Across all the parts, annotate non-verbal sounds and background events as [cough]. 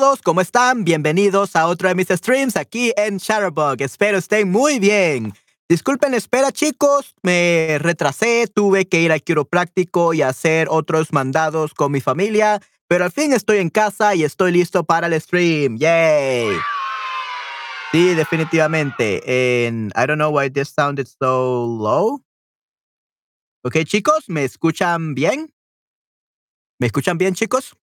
todos, ¿cómo están? Bienvenidos a otro de mis streams aquí en Shutterbug. Espero estén muy bien. Disculpen espera, chicos. Me retrasé, tuve que ir al quiropráctico y hacer otros mandados con mi familia, pero al fin estoy en casa y estoy listo para el stream. ¡Yay! Sí, definitivamente. En I don't know why this sounded so low. Ok, chicos, ¿me escuchan bien? ¿Me escuchan bien, chicos?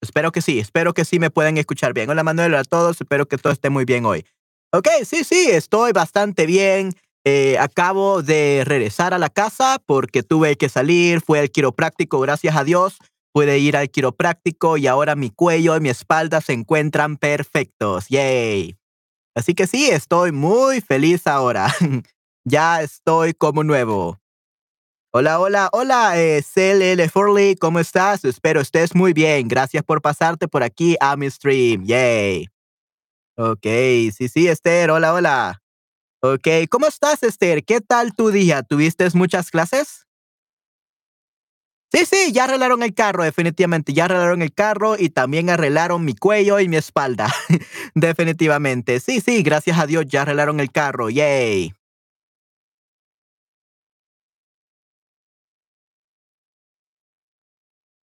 Espero que sí, espero que sí me puedan escuchar bien. Hola Manuel, a todos, espero que todo esté muy bien hoy. Ok, sí, sí, estoy bastante bien. Eh, acabo de regresar a la casa porque tuve que salir, fue al quiropráctico, gracias a Dios. Pude ir al quiropráctico y ahora mi cuello y mi espalda se encuentran perfectos. ¡Yay! Así que sí, estoy muy feliz ahora. [laughs] ya estoy como nuevo. Hola, hola, hola, eh, CLL Forley, ¿cómo estás? Espero estés muy bien. Gracias por pasarte por aquí a mi stream. Yay. Ok, sí, sí, Esther, hola, hola. Ok, ¿cómo estás, Esther? ¿Qué tal tu día? ¿Tuviste muchas clases? Sí, sí, ya arreglaron el carro, definitivamente. Ya arreglaron el carro y también arreglaron mi cuello y mi espalda. [laughs] definitivamente. Sí, sí, gracias a Dios ya arreglaron el carro. Yay.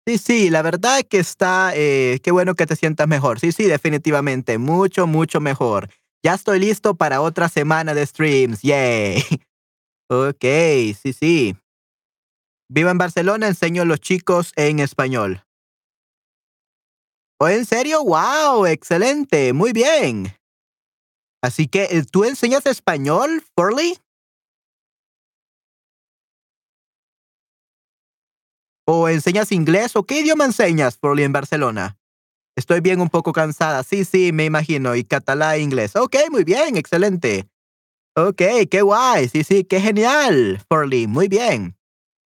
Sí, sí, la verdad que está, eh, qué bueno que te sientas mejor. Sí, sí, definitivamente, mucho, mucho mejor. Ya estoy listo para otra semana de streams. Yay. [laughs] Ok, sí, sí. Vivo en Barcelona, enseño a los chicos en español. ¿Oh, en serio? ¡Wow! Excelente, muy bien. Así que, eh, ¿tú enseñas español, Forley? ¿O enseñas inglés? ¿O qué idioma enseñas, Forley, en Barcelona? Estoy bien un poco cansada. Sí, sí, me imagino. Y catalán e inglés. Ok, muy bien, excelente. Ok, qué guay. Sí, sí, qué genial, Forley. Muy bien.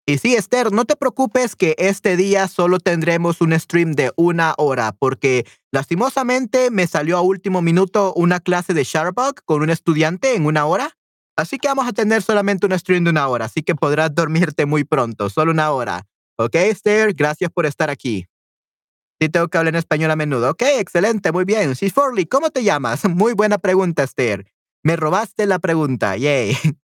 Y sí, Esther, no te preocupes que este día solo tendremos un stream de una hora, porque lastimosamente me salió a último minuto una clase de Shutterbug con un estudiante en una hora. Así que vamos a tener solamente un stream de una hora, así que podrás dormirte muy pronto, solo una hora. Ok, Esther, gracias por estar aquí. Sí, tengo que hablar en español a menudo. Ok, excelente, muy bien. Sí, Forley, ¿cómo te llamas? [laughs] Muy buena pregunta, Esther. Me robaste la pregunta. Yay. [laughs]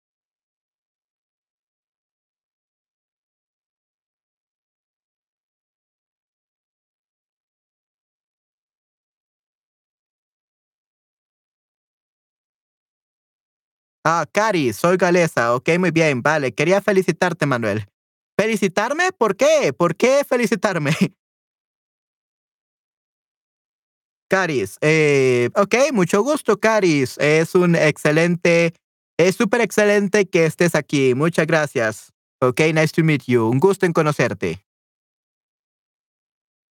Ah, Cari, soy galesa. Ok, muy bien, vale. Quería felicitarte, Manuel. ¿Felicitarme? ¿Por qué? ¿Por qué felicitarme? [laughs] Caris, eh, ok, mucho gusto, Caris. Es un excelente, es súper excelente que estés aquí. Muchas gracias. Ok, nice to meet you. Un gusto en conocerte.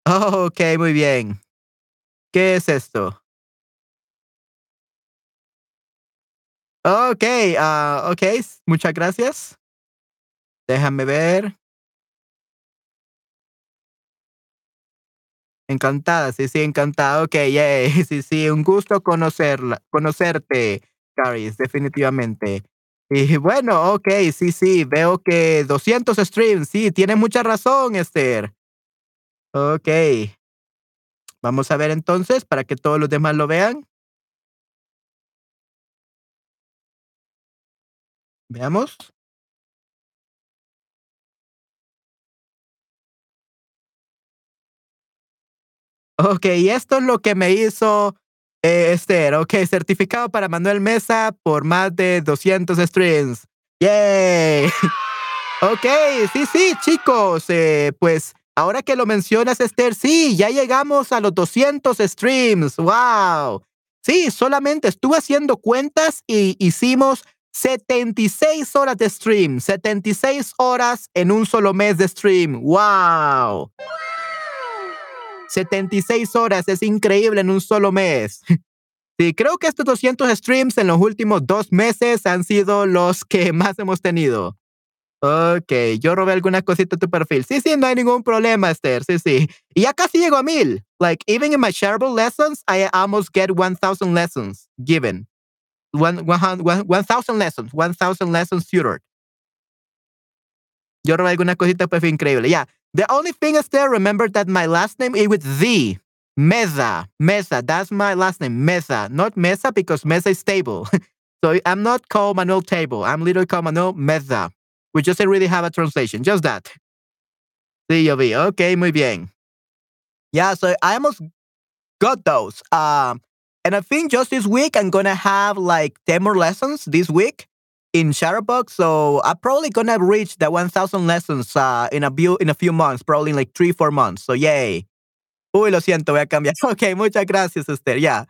Oh, ok, muy bien. ¿Qué es esto? Ok, uh, ok, muchas gracias. Déjame ver. Encantada, sí, sí, encantada. Ok, [laughs] yay, sí, sí, un gusto conocerla, conocerte, Caris, definitivamente. Y bueno, ok, sí, sí, veo que 200 streams, sí, tiene mucha razón, Esther. Ok. Vamos a ver entonces para que todos los demás lo vean. Veamos. Ok, esto es lo que me hizo eh, Esther. Ok, certificado para Manuel Mesa por más de 200 streams. ¡Yay! [laughs] ok, sí, sí, chicos. Eh, pues ahora que lo mencionas, Esther, sí, ya llegamos a los 200 streams. ¡Wow! Sí, solamente estuve haciendo cuentas y hicimos 76 horas de stream. 76 horas en un solo mes de stream. ¡Wow! 76 horas, es increíble en un solo mes. [laughs] Sí, creo que estos 200 streams en los últimos dos meses han sido los que más hemos tenido. Ok, yo robé alguna cosita de tu perfil. Sí, sí, no hay ningún problema, Esther. Sí, sí. Y ya casi llego a mil. Like, even in my shareable lessons, I almost get 1000 lessons given. 1000 lessons, 1000 lessons tutored. Yo robé alguna cosita, pues fue increíble. Ya. The only thing is there, remember that my last name is with Z. Mesa, Mesa. That's my last name, Mesa. Not Mesa because Mesa is stable. [laughs] so I'm not called Manuel Table. I'm literally called Manuel Mesa, which doesn't really have a translation. Just that. Sí, yo. Okay, muy bien. Yeah, so I almost got those. Um, and I think just this week I'm gonna have like 10 more lessons this week in Shutterbug. So I'm probably gonna reach the 1,000 lessons uh, in a few in a few months, probably in like three, four months. So yay. Uy, lo siento, voy a cambiar. [laughs] Okay, muchas gracias, Esther. Yeah,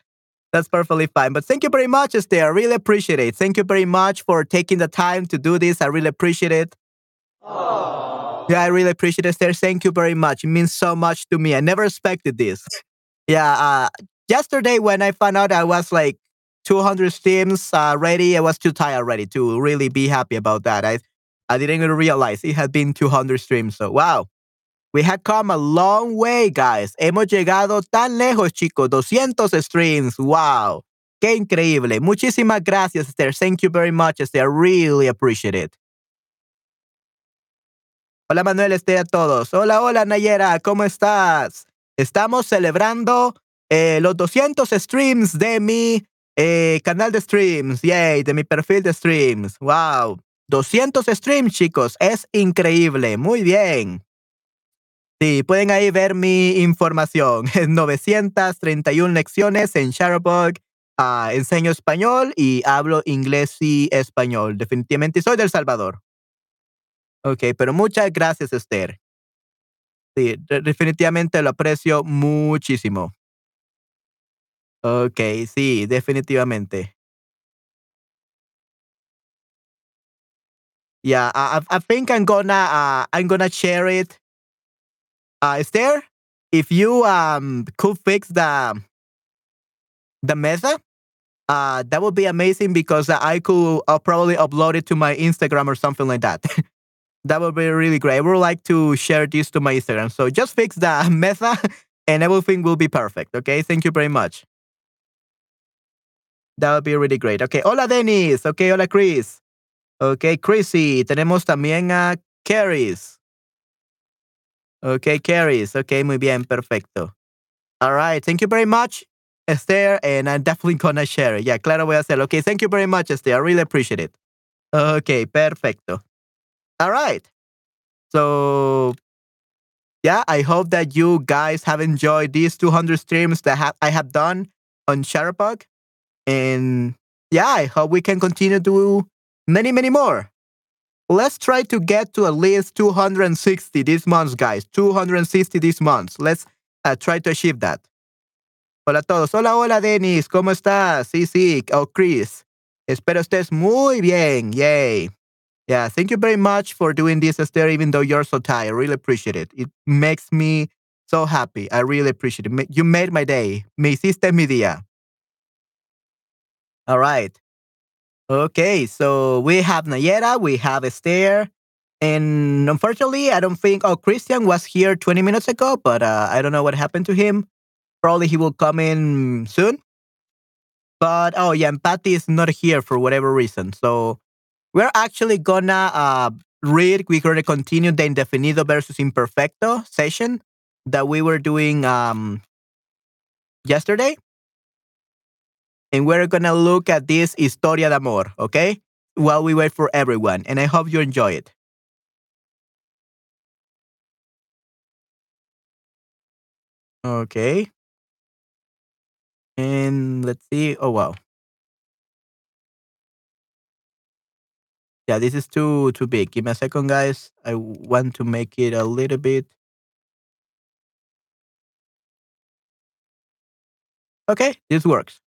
that's perfectly fine. But thank you very much, Esther. I really appreciate it. Thank you very much for taking the time to do this. I really appreciate it. Aww. Yeah, I really appreciate it, Esther. Thank you very much. It means so much to me. I never expected this. [laughs] yeah, uh, yesterday when I found out I was like 200 streams uh, ready, I was too tired already to really be happy about that. I I didn't even realize it had been 200 streams. So wow, we have come a long way, guys. Hemos llegado tan lejos, chicos. 200 streams. Wow. Qué increíble. Muchísimas gracias, Esther. Thank you very much, Esther. Really appreciate it. Hola, Manuel, Esther, a todos. Hola, hola, Nayera. ¿Cómo estás? Estamos celebrando eh, los 200 streams de mi eh, canal de streams. Yay, de mi perfil de streams. Wow. 200 streams, chicos. Es increíble. Muy bien. Sí, pueden ahí ver mi información. [laughs] 931 lecciones en Shutterbug. Uh, enseño español y hablo inglés y español. Definitivamente soy del Salvador. Ok, pero muchas gracias, Esther. Sí, definitivamente lo aprecio muchísimo. Ok, sí, definitivamente. Yeah, I, I think I'm gonna uh, I'm gonna share it uh, Esther, if you um could fix the the mesa, uh, that would be amazing because I could uh, probably upload it to my Instagram or something like that. [laughs] that would be really great. I would like to share this to my Instagram. So just fix the [laughs] mesa and everything will be perfect. Okay, thank you very much. That would be really great. Okay, hola Dennis. Okay, hola Chris. Okay, Chrissy. Tenemos también a Caris. Okay, carries. Okay, muy bien, perfecto. All right, thank you very much, Esther, and I'm definitely gonna share it. Yeah, claro, voy a hacerlo. Okay, thank you very much, Esther. I really appreciate it. Okay, perfecto. All right. So, yeah, I hope that you guys have enjoyed these 200 streams that ha I have done on Shutterbug. And yeah, I hope we can continue to many, many more. Let's try to get to at least 260 this month, guys. 260 this month. Let's uh, try to achieve that. Hola a todos. Hola, hola, Dennis. ¿Cómo estás? Sí, sí. Oh, Chris. Espero estés muy bien. Yay. Yeah, thank you very much for doing this, Esther, even though you're so tired. I really appreciate it. It makes me so happy. I really appreciate it. You made my day. Me hiciste mi día. All right. Okay, so we have Nayera, we have Esther, and unfortunately, I don't think. Oh, Christian was here 20 minutes ago, but uh, I don't know what happened to him. Probably he will come in soon. But oh yeah, and Patty is not here for whatever reason. So we're actually gonna uh, read. We're gonna continue the indefinido versus imperfecto session that we were doing um, yesterday and we're gonna look at this historia de amor, okay? While we wait for everyone, and I hope you enjoy it. Okay. And let's see. Oh wow. Yeah, this is too too big. Give me a second, guys. I want to make it a little bit. Okay, this works.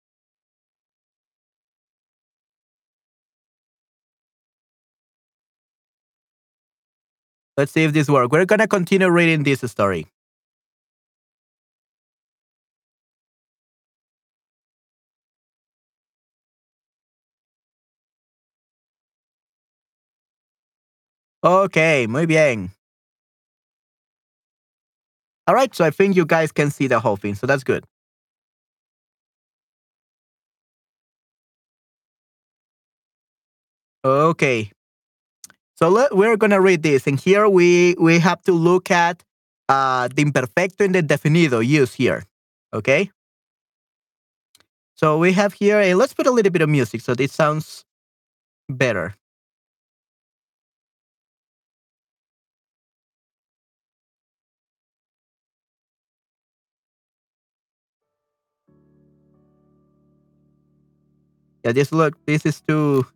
Let's see if this works. We're going to continue reading this story. Okay, muy bien. All right, so I think you guys can see the whole thing, so that's good. Okay, so let, we're going to read this. And here we, we have to look at uh, the imperfecto and the definido used here. Okay. So we have here a let's put a little bit of music so this sounds better. Yeah, just look, this is too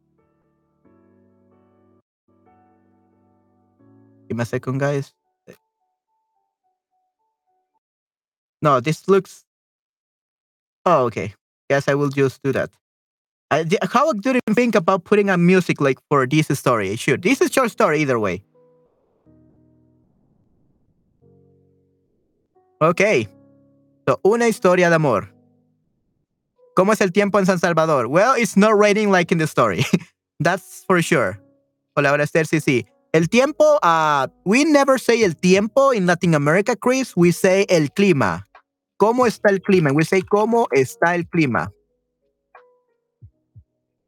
Me a second, guys. No, this looks Oh, okay. Yes, I will just do that. I, how didn't think about putting a music like for this story? Should. This is your story either way. Okay. So, una historia de amor. ¿Cómo es el tiempo en San Salvador? Well, it's not raining like in the story. [laughs] That's for sure. Hola, hola Esther, sí, sí. El tiempo, uh, we never say el tiempo in Latin America, Chris. We say el clima. ¿Cómo está el clima? We say cómo está el clima.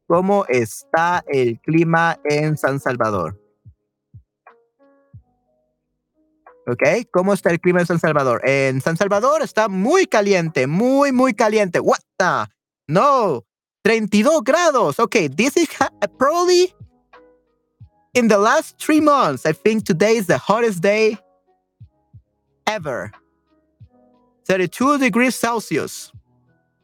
¿Cómo está el clima en San Salvador? ¿Ok? ¿Cómo está el clima en San Salvador? En San Salvador está muy caliente, muy, muy caliente. What the? No, 32 grados. Okay, this is probably in the last three months. I think today is the hottest day ever. 32 degrees Celsius,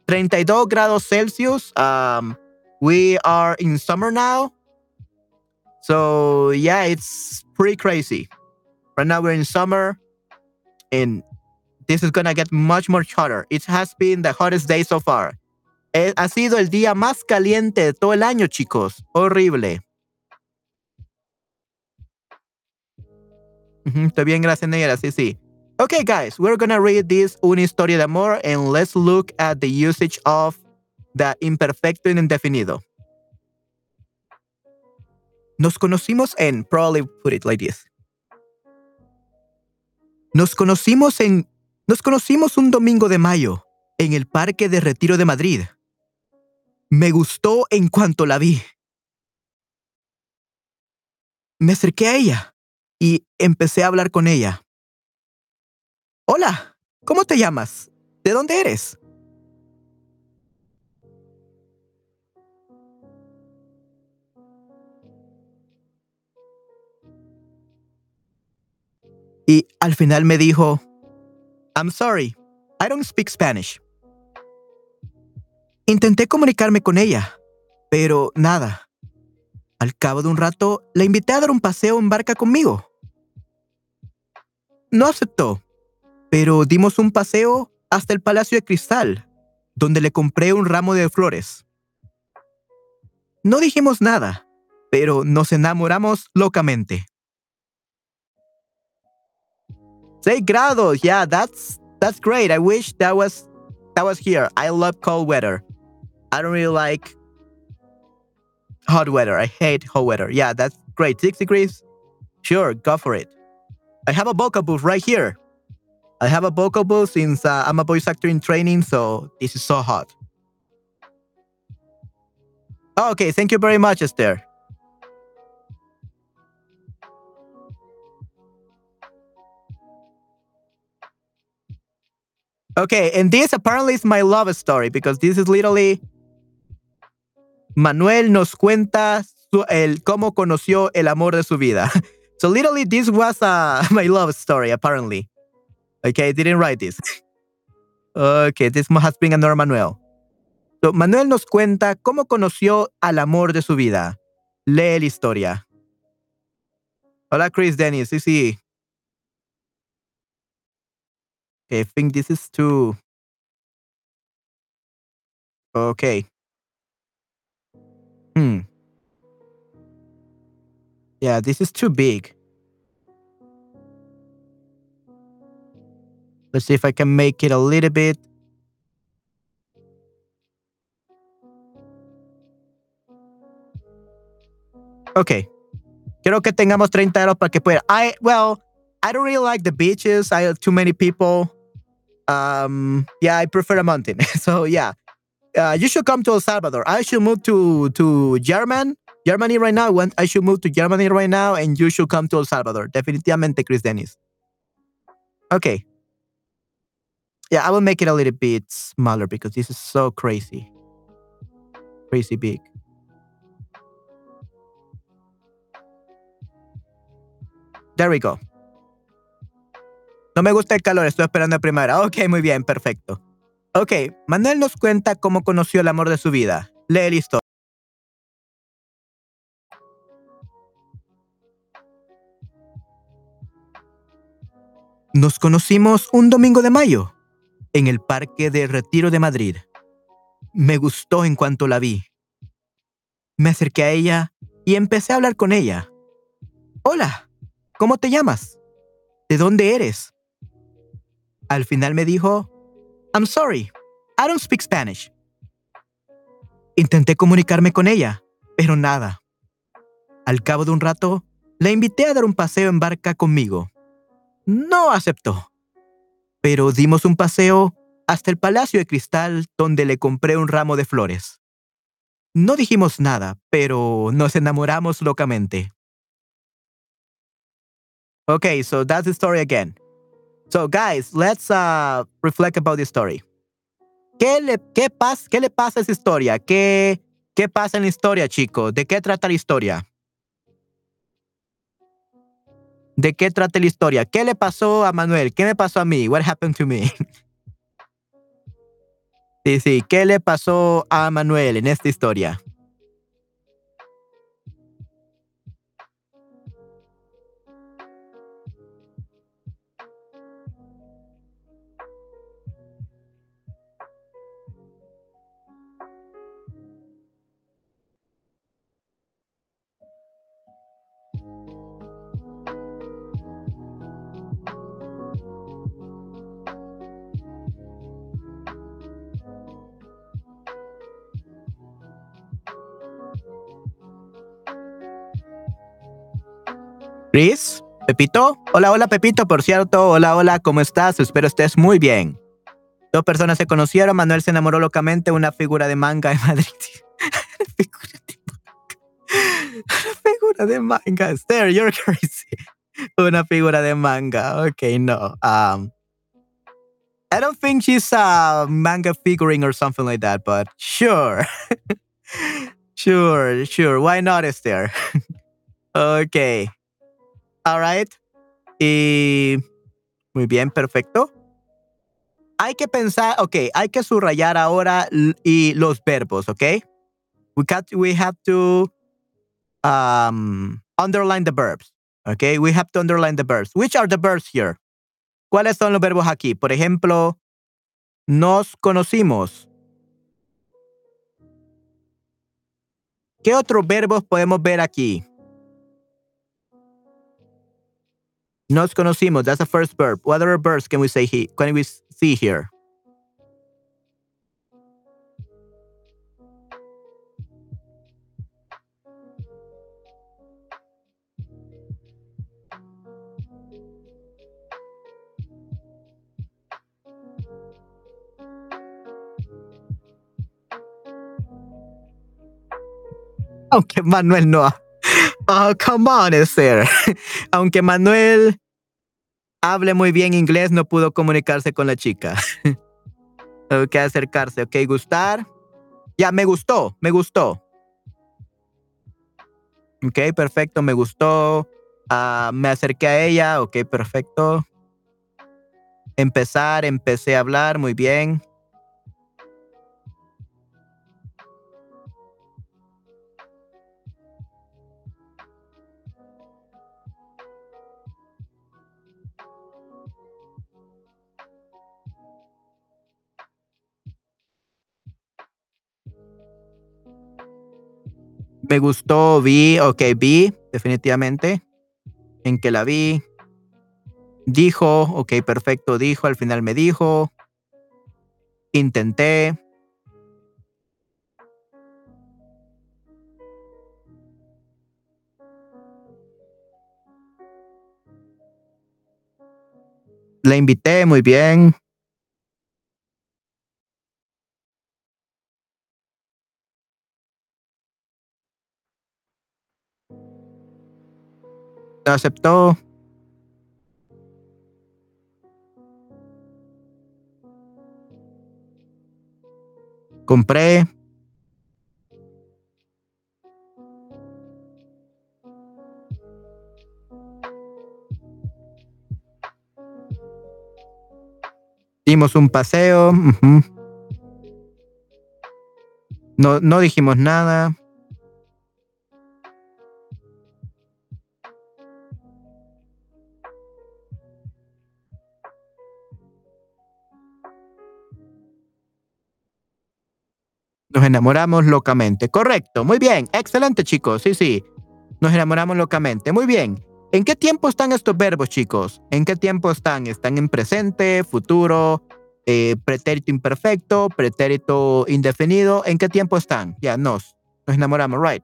32 grados Celsius. Um, we are in summer now. So, yeah, it's pretty crazy. Right now we're in summer and this is gonna get much more hotter. It has been the hottest day so far. Eh, ha sido el día más caliente de todo el año, chicos. Horrible. Estoy bien, gracias, Negra. Sí, sí. Okay, guys, we're gonna read this Una Historia de Amor and let's look at the usage of the imperfecto and indefinido. Nos conocimos en, probably put it like this. Nos conocimos en, nos conocimos un domingo de mayo en el Parque de Retiro de Madrid. Me gustó en cuanto la vi. Me acerqué a ella y empecé a hablar con ella. Hola, ¿cómo te llamas? ¿De dónde eres? Y al final me dijo, I'm sorry, I don't speak Spanish. Intenté comunicarme con ella, pero nada. Al cabo de un rato, la invité a dar un paseo en barca conmigo. No aceptó, pero dimos un paseo hasta el Palacio de Cristal, donde le compré un ramo de flores. No dijimos nada, pero nos enamoramos locamente. Seis grados, yeah, that's that's great. I wish that was that was here. I love cold weather. I don't really like hot weather. I hate hot weather. Yeah, that's great. Six degrees? Sure, go for it. I have a vocal booth right here. I have a vocal booth since uh, I'm a voice actor in training, so this is so hot. Oh, okay, thank you very much, Esther. Okay, and this apparently is my love story because this is literally Manuel nos cuenta su, el cómo conoció el amor de su vida. [laughs] So literally, this was uh, [laughs] my love story, apparently. Okay, I didn't write this. okay, this has been another Manuel. So, Manuel nos cuenta cómo conoció al amor de su vida. Lee la historia. Hola, Chris Dennis. Sí, sí. Okay, I think this is too. Okay. Hmm. Yeah, this is too big. Let's see if I can make it a little bit. Okay. Que tengamos 30 euros para que pueda. I, well, I don't really like the beaches. I have too many people. Um, yeah, I prefer a mountain. [laughs] so yeah, uh, you should come to El Salvador. I should move to to German, Germany right now. I should move to Germany right now, and you should come to El Salvador. Definitivamente, Chris Dennis. Okay. Yeah, I will make it a little bit smaller because this is so crazy. Crazy big. There we go. No me gusta el calor, estoy esperando a primavera. Ok, muy bien, perfecto. Ok, Manuel nos cuenta cómo conoció el amor de su vida. Lee la historia. Nos conocimos un domingo de mayo, en el Parque de Retiro de Madrid. Me gustó en cuanto la vi. Me acerqué a ella y empecé a hablar con ella. Hola, ¿cómo te llamas? ¿De dónde eres? Al final me dijo, I'm sorry, I don't speak Spanish. Intenté comunicarme con ella, pero nada. Al cabo de un rato, la invité a dar un paseo en barca conmigo. No aceptó. Pero dimos un paseo hasta el Palacio de Cristal donde le compré un ramo de flores. No dijimos nada, pero nos enamoramos locamente. Okay, so that's the story again. So guys, let's uh, reflect about the story. ¿Qué le, qué, pas, ¿Qué le pasa a esa historia? ¿Qué, ¿Qué pasa en la historia, chicos? ¿De qué trata la historia? ¿De qué trata la historia? ¿Qué le pasó a Manuel? ¿Qué me pasó a mí? What happened to me? [laughs] sí, sí. ¿Qué le pasó a Manuel en esta historia? Chris, Pepito. Hola, hola, Pepito, por cierto. Hola, hola, ¿cómo estás? Espero estés muy bien. Dos personas se conocieron. Manuel se enamoró locamente. Una figura de manga en Madrid. [laughs] una [laughs] figura de manga. Esther, you're crazy. [laughs] Una figura de manga. Ok, no. Um, I don't think she's a manga figuring or something like that, but sure. sure, sure. Why not, Esther? okay. Alright. Y muy bien, perfecto. Hay que pensar, ok, hay que subrayar ahora y los verbos, ok? We, got, we have to um, underline the verbs, ok? We have to underline the verbs. Which are the verbs here? ¿Cuáles son los verbos aquí? Por ejemplo, nos conocimos. ¿Qué otros verbos podemos ver aquí? Nos conocimos. That's the first verb. What other verbs can we say here? Can we see here? Aunque Manuel no. Oh, come on, Esther. [laughs] Aunque Manuel hable muy bien inglés, no pudo comunicarse con la chica. [laughs] ok, acercarse, ok, gustar. Ya, me gustó, me gustó. Ok, perfecto, me gustó. Uh, me acerqué a ella, ok, perfecto. Empezar, empecé a hablar, muy bien. Me gustó, vi, ok, vi, definitivamente. En que la vi. Dijo, ok, perfecto, dijo, al final me dijo. Intenté. La invité, muy bien. aceptó. Compré. Dimos un paseo. Uh no, no dijimos nada. Nos enamoramos locamente. Correcto. Muy bien. Excelente, chicos. Sí, sí. Nos enamoramos locamente. Muy bien. ¿En qué tiempo están estos verbos, chicos? ¿En qué tiempo están? ¿Están en presente, futuro, eh, pretérito imperfecto, pretérito indefinido? ¿En qué tiempo están? Ya, nos. Nos enamoramos, right.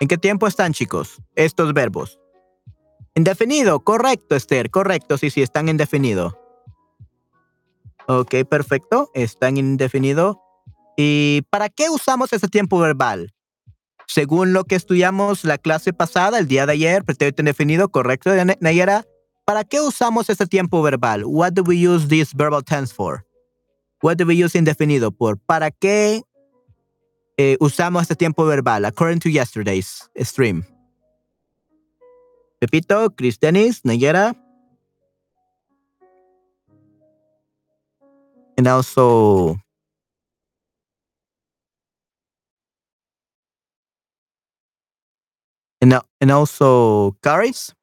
¿En qué tiempo están, chicos? Estos verbos. Indefinido, correcto, Esther, correcto, sí, sí, están indefinido. Ok, perfecto. Está en indefinido. ¿Y para qué usamos ese tiempo verbal? Según lo que estudiamos la clase pasada, el día de ayer, pretérito indefinido, correcto, Nayera. ¿Para qué usamos ese tiempo verbal? What do we use this verbal tense for? What do we use indefinido por? ¿Para qué eh, usamos este tiempo verbal? According to yesterday's stream. Pepito, Cristianis, Nayera. And also and also Caris.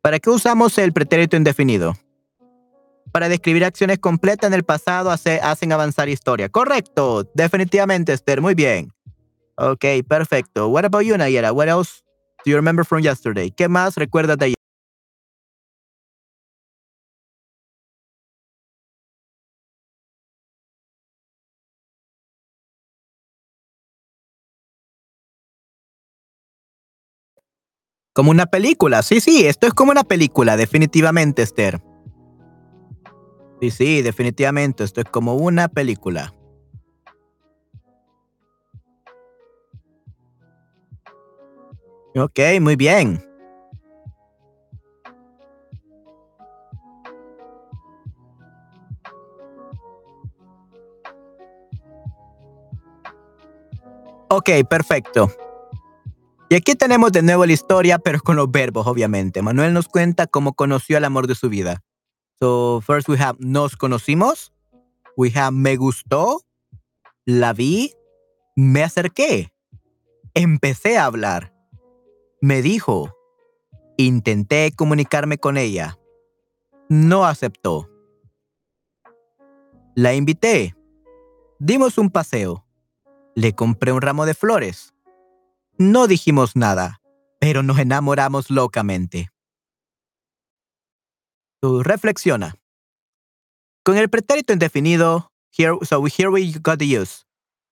¿Para qué usamos el pretérito indefinido? Para describir acciones completas en el pasado hace, hacen avanzar historia. Correcto, definitivamente, Esther, muy bien. Ok, perfecto. What about you, Nayera? What else do you remember from yesterday? ¿Qué más recuerdas de ayer? Como una película, sí, sí, esto es como una película, definitivamente, Esther. Sí, sí, definitivamente. Esto es como una película. Ok, muy bien. Ok, perfecto. Y aquí tenemos de nuevo la historia, pero con los verbos, obviamente. Manuel nos cuenta cómo conoció el amor de su vida. So first we have nos conocimos. We have me gustó. La vi. Me acerqué. Empecé a hablar. Me dijo. Intenté comunicarme con ella. No aceptó. La invité. Dimos un paseo. Le compré un ramo de flores. No dijimos nada, pero nos enamoramos locamente reflexiona. Con el pretérito indefinido, here, so here we got the use.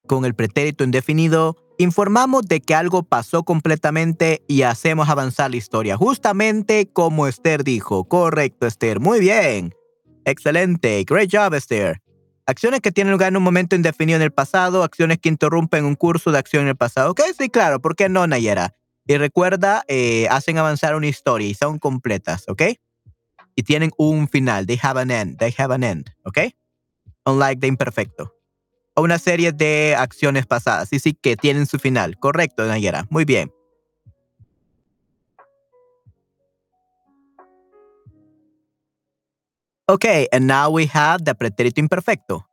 Con el pretérito indefinido, informamos de que algo pasó completamente y hacemos avanzar la historia, justamente como Esther dijo. Correcto, Esther. Muy bien. Excelente. Great job, Esther. Acciones que tienen lugar en un momento indefinido en el pasado, acciones que interrumpen un curso de acción en el pasado. Ok, sí, claro, ¿por qué no, Nayera? Y recuerda, eh, hacen avanzar una historia y son completas, ¿ok? Y tienen un final. They have an end. They have an end. ¿Ok? Unlike the imperfecto. O una serie de acciones pasadas. Sí, sí, que tienen su final. Correcto, Nayera. Muy bien. Ok, and now we have the pretérito imperfecto.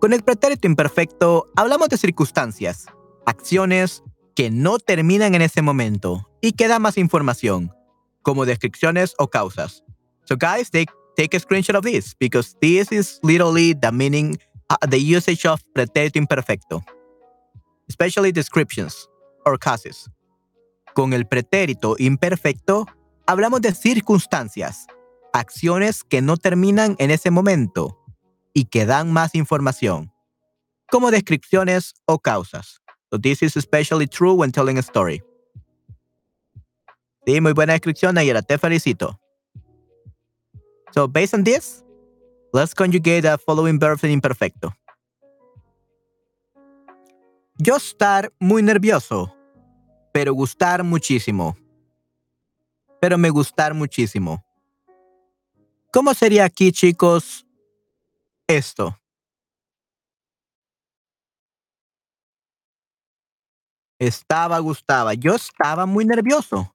Con el pretérito imperfecto hablamos de circunstancias, acciones que no terminan en ese momento y que dan más información, como descripciones o causas. So guys, take take a screenshot of this because this is literally the meaning, uh, the usage of pretérito imperfecto, especially descriptions or cases. Con el pretérito imperfecto hablamos de circunstancias, acciones que no terminan en ese momento y que dan más información, como descripciones o causas. So this is especially true when telling a story. Sí, muy buena descripción, Nayera. Te felicito. So based on this, let's conjugate the following verbs in imperfecto. Yo estar muy nervioso, pero gustar muchísimo. Pero me gustar muchísimo. ¿Cómo sería aquí, chicos, esto? Estaba, gustaba. Yo estaba muy nervioso.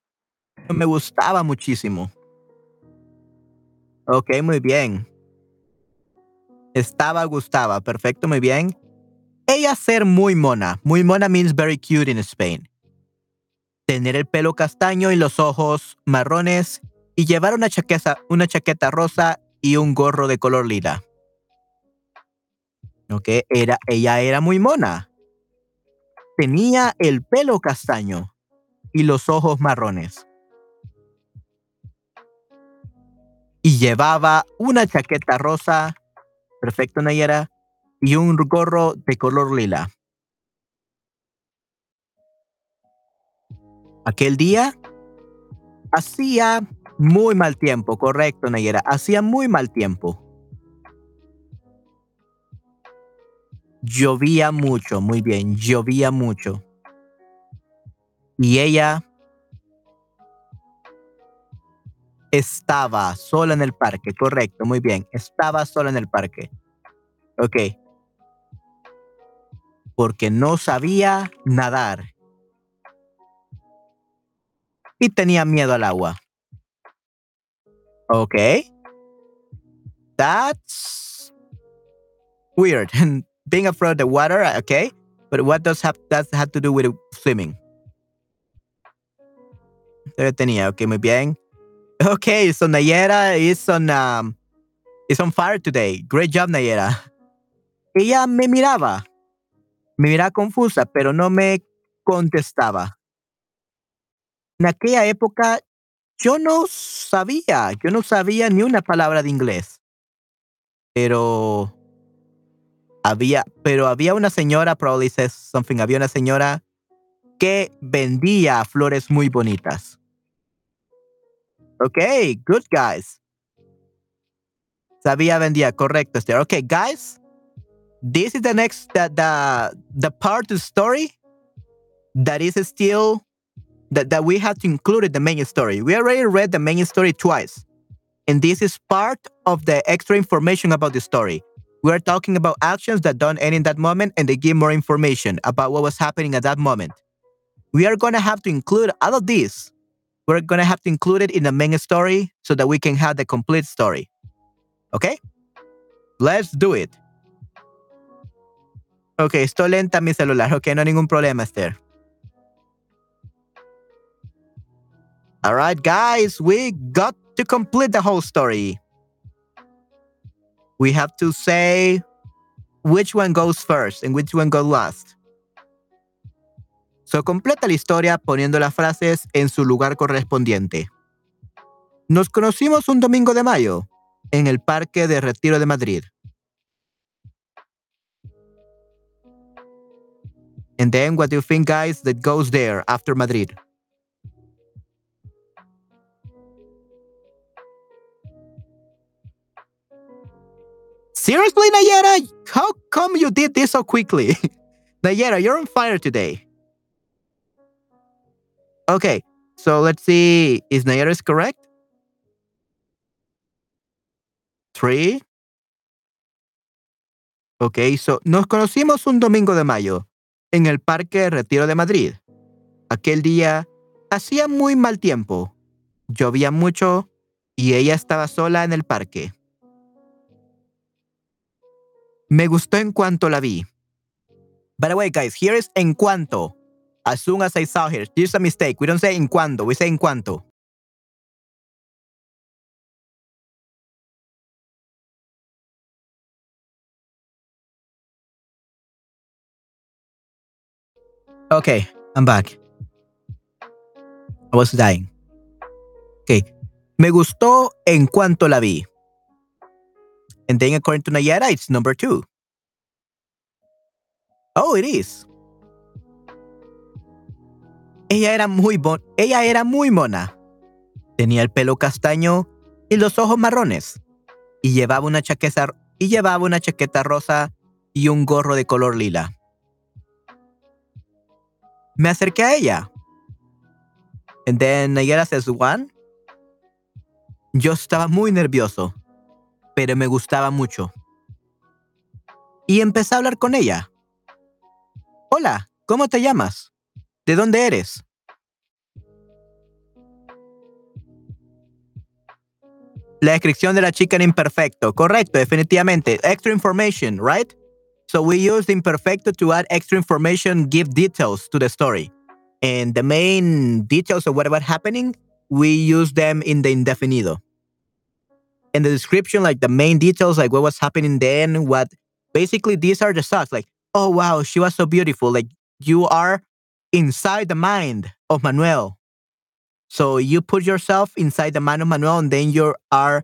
Me gustaba muchísimo. Ok, muy bien. Estaba, gustaba. Perfecto, muy bien. Ella ser muy mona. Muy mona means very cute in Spain. Tener el pelo castaño y los ojos marrones y llevar una chaqueta, una chaqueta rosa y un gorro de color lila. Ok, era, ella era muy mona. Tenía el pelo castaño y los ojos marrones. Y llevaba una chaqueta rosa, perfecto Nayera, y un gorro de color lila. Aquel día hacía muy mal tiempo, correcto Nayera, hacía muy mal tiempo. Llovía mucho, muy bien, llovía mucho. Y ella estaba sola en el parque, correcto, muy bien, estaba sola en el parque. Ok. Porque no sabía nadar. Y tenía miedo al agua. Ok. That's weird. [laughs] being afraid of the water, okay, but what does have that have to do with swimming? tenía, okay, muy bien. Okay, so Nayera is on um, is on fire today. Great job, Nayera. Ella me miraba, me miraba confusa, pero no me contestaba. En aquella época yo no sabía, yo no sabía ni una palabra de inglés. Pero había, pero había una señora, probably says something, había una señora que vendía flores muy bonitas. Okay, good guys. Sabía vendía, correcto, Esther. Okay, guys, this is the next the the, the part of story that is still that, that we have to include in the main story. We already read the main story twice. And this is part of the extra information about the story. We are talking about actions that don't end in that moment and they give more information about what was happening at that moment. We are going to have to include all of this. We're going to have to include it in the main story so that we can have the complete story. Okay? Let's do it. Ok, estoy lenta mi celular. Ok, no ningún problema, Esther. All right, guys, we got to complete the whole story. we have to say which one goes first and which one goes last. So completa la historia poniendo las frases en su lugar correspondiente. Nos conocimos un domingo de mayo en el Parque de Retiro de Madrid. And then what do you think guys that goes there after Madrid? Seriously, Nayera? How come you did this so quickly? [laughs] Nayera, you're on fire today. Okay, so let's see. Is Nayera correct? Three. Ok, so nos conocimos un domingo de mayo en el Parque Retiro de Madrid. Aquel día hacía muy mal tiempo, llovía mucho y ella estaba sola en el parque. Me gustó en cuanto la vi. By the way, guys, here is en cuanto. As soon as I saw her. Here's a mistake. We don't say en cuanto. We say en cuanto. Okay, I'm back. I was dying. Okay. Me gustó en cuanto la vi. And then according to Nayara, it's number two. Oh, it is. Ella era muy bon ella era muy mona. Tenía el pelo castaño y los ojos marrones. Y llevaba una chaqueta y llevaba una chaqueta rosa y un gorro de color lila. Me acerqué a ella. And then says, one. Yo estaba muy nervioso, pero me gustaba mucho. Y empecé a hablar con ella. Hola, ¿cómo te llamas? ¿De dónde eres? La descripción de la chica en imperfecto. Correcto, definitivamente. Extra information, right? So we use imperfecto to add extra information, give details to the story. And the main details of what was happening, we use them in the indefinido. In the description, like the main details, like what was happening then, what basically these are the thoughts, like, oh wow, she was so beautiful. Like you are inside the mind of Manuel. So you put yourself inside the mind of Manuel, and then you are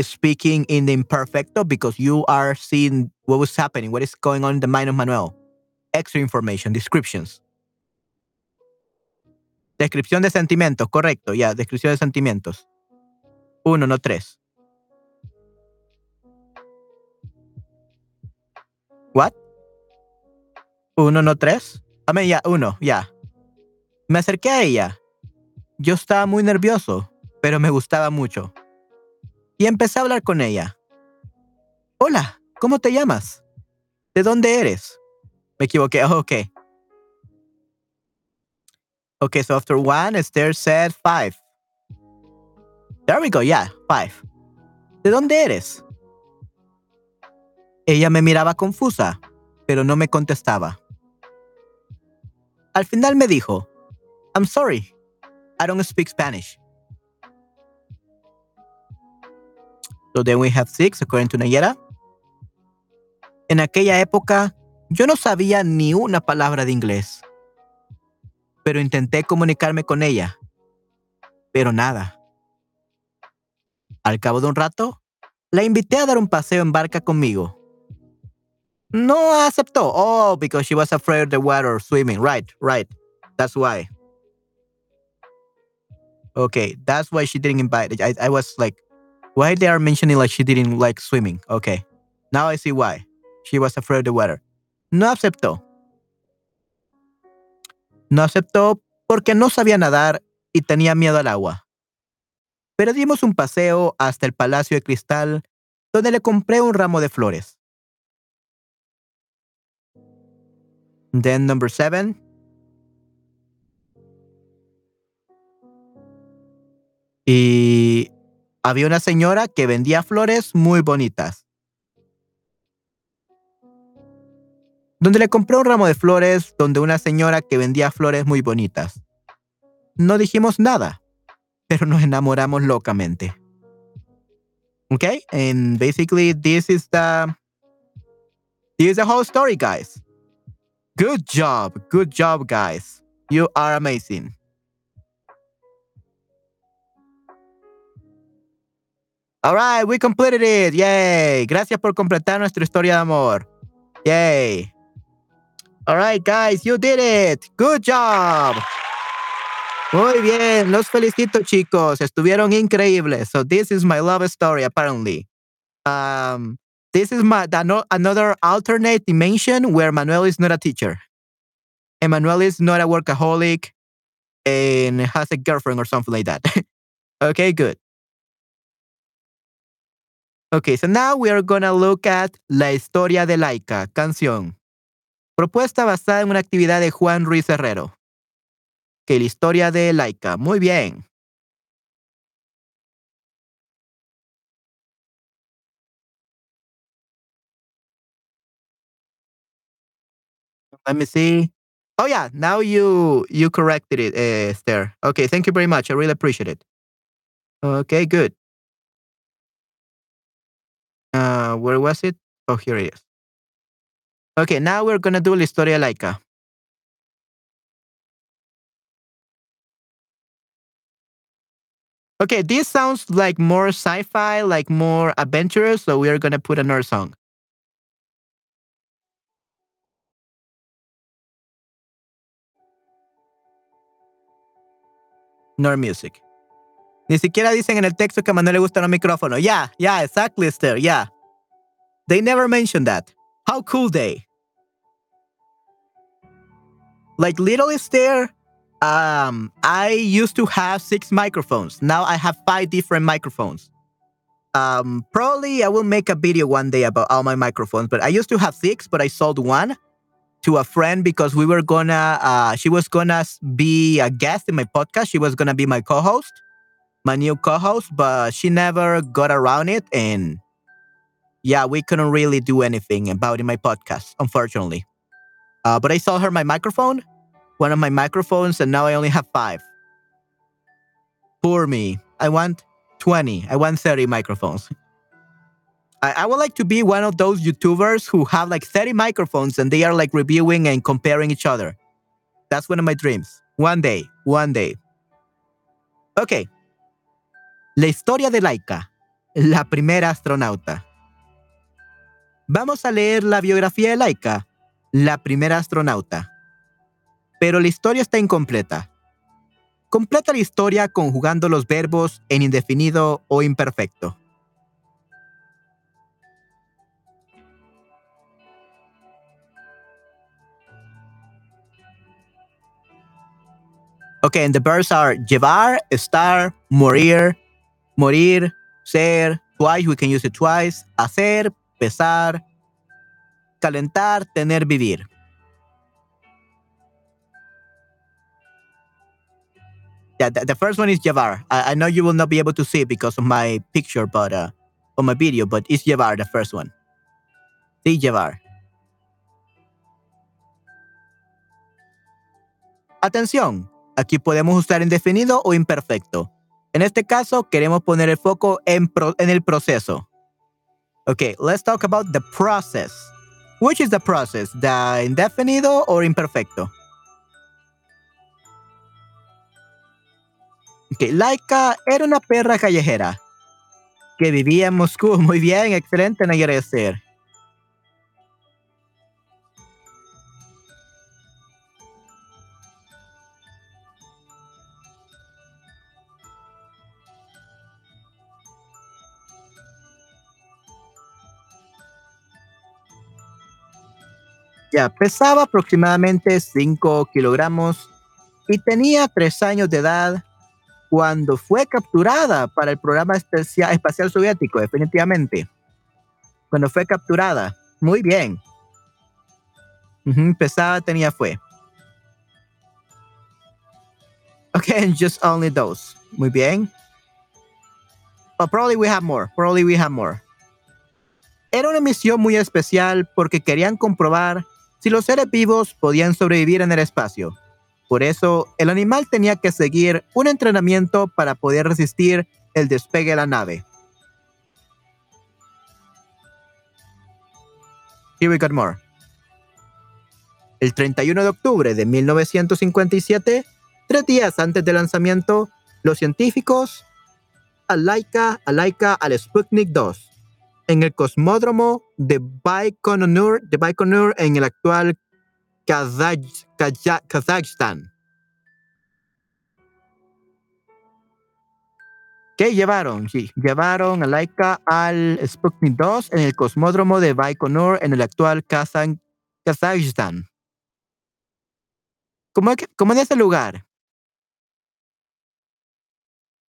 speaking in the imperfecto because you are seeing what was happening, what is going on in the mind of Manuel. Extra information, descriptions. Descripción de sentimientos, correcto, ya, descripción de sentimientos. Uno, no tres. What? Uno, no tres. A mí, ya, uno, ya. Me acerqué a ella yo estaba muy nervioso, pero me gustaba mucho. Y empecé a hablar con ella. Hola, ¿cómo te llamas? ¿De dónde eres? Me equivoqué. Oh, [laughs] ok. Okay, so after one, Esther said five. There we go, yeah, five. ¿De dónde eres? Ella me miraba confusa, pero no me contestaba. Al final me dijo, I'm sorry, I don't speak Spanish. So then we have six, according to Nayera. En aquella época, yo no sabía ni una palabra de inglés, pero intenté comunicarme con ella, pero nada. Al cabo de un rato, la invité a dar un paseo en barca conmigo. No aceptó. Oh, because she was afraid of the water swimming. Right, right. That's why. Okay, that's why she didn't invite. I, was like, why they are mentioning like she didn't like swimming? Okay, now I see why. She was afraid of the water. No aceptó. No aceptó porque no sabía nadar y tenía miedo al agua. Pero dimos un paseo hasta el Palacio de Cristal, donde le compré un ramo de flores. Then number seven, Y había una señora que vendía flores muy bonitas. Donde le compré un ramo de flores, donde una señora que vendía flores muy bonitas. No dijimos nada, pero nos enamoramos locamente. Okay, and basically this is the this is the whole story, guys. Good job, good job, guys. You are amazing. All right, we completed it. Yay. Gracias por completar nuestra historia de amor. Yay. All right, guys, you did it. Good job. Muy bien, los felicito, chicos. Estuvieron increíbles. So this is my love story, apparently. Um, this is my another alternate dimension where Manuel is not a teacher. And Manuel is not a workaholic and has a girlfriend or something like that. [laughs] okay, good. Okay, so now we are gonna look at La historia de Laika, canción. Propuesta basada en una actividad de Juan Ruiz Herrero. Que la historia de Laika. Muy bien. Let me see. Oh yeah, now you you corrected it, uh, Esther. Okay, thank you very much. I really appreciate it. Okay, good. Uh, where was it? Oh, here it is. Okay, now we're gonna do La Historia Laica. Okay, this sounds like more sci-fi, like more adventurous, so we are gonna put another song. Nor music. Ni siquiera dicen en el texto que a Manuel le gustan los micrófonos. Yeah, yeah, exactly, Esther, yeah. They never mention that. How cool they. like Little is there. Um, I used to have six microphones. Now I have five different microphones. Um, probably I will make a video one day about all my microphones, but I used to have six, but I sold one to a friend because we were gonna, uh, she was gonna be a guest in my podcast. She was gonna be my co host, my new co host, but she never got around it. And yeah, we couldn't really do anything about in my podcast, unfortunately. Uh, but I sold her my microphone, one of my microphones, and now I only have five. Poor me. I want 20. I want 30 microphones. [laughs] I, would like to be one of those YouTubers who have like 30 microphones and they are like reviewing and comparing each other. That's one of my dreams. One day, one day. Ok. La historia de Laika, la primera astronauta. Vamos a leer la biografía de Laika, la primera astronauta. Pero la historia está incompleta. Completa la historia conjugando los verbos en indefinido o imperfecto. Okay, and the verbs are llevar, estar, morir, morir, ser, twice, we can use it twice, hacer, pesar, calentar, tener, vivir. Yeah, the, the first one is llevar. I, I, know you will not be able to see it because of my picture, but uh, on my video, but it's llevar, the first one. Sí, llevar. Atención, Aquí podemos usar indefinido o imperfecto. En este caso, queremos poner el foco en, pro, en el proceso. Okay, let's talk about the process. Which is the process? The indefinido or imperfecto? Okay, Laika era una perra callejera que vivía en Moscú. [laughs] Muy bien, excelente, no quiere decir. Ya, pesaba aproximadamente 5 kilogramos y tenía 3 años de edad cuando fue capturada para el programa espacial soviético, definitivamente. Cuando fue capturada. Muy bien. pesaba, tenía fue. Okay, [laughs] just only those. Muy bien. Oh, probably we have more. Probably we have more. Era una misión muy especial porque querían comprobar si los seres vivos podían sobrevivir en el espacio. Por eso, el animal tenía que seguir un entrenamiento para poder resistir el despegue de la nave. Here we got more. El 31 de octubre de 1957, tres días antes del lanzamiento, los científicos al Laika, al Sputnik 2 en el cosmódromo de Baikonur, de Baikonur en el actual Kazajstán. ¿Qué llevaron? Sí, llevaron a Laika al Sputnik 2 en el cosmódromo de Baikonur en el actual Kazajstán. ¿Cómo, ¿Cómo en ese lugar?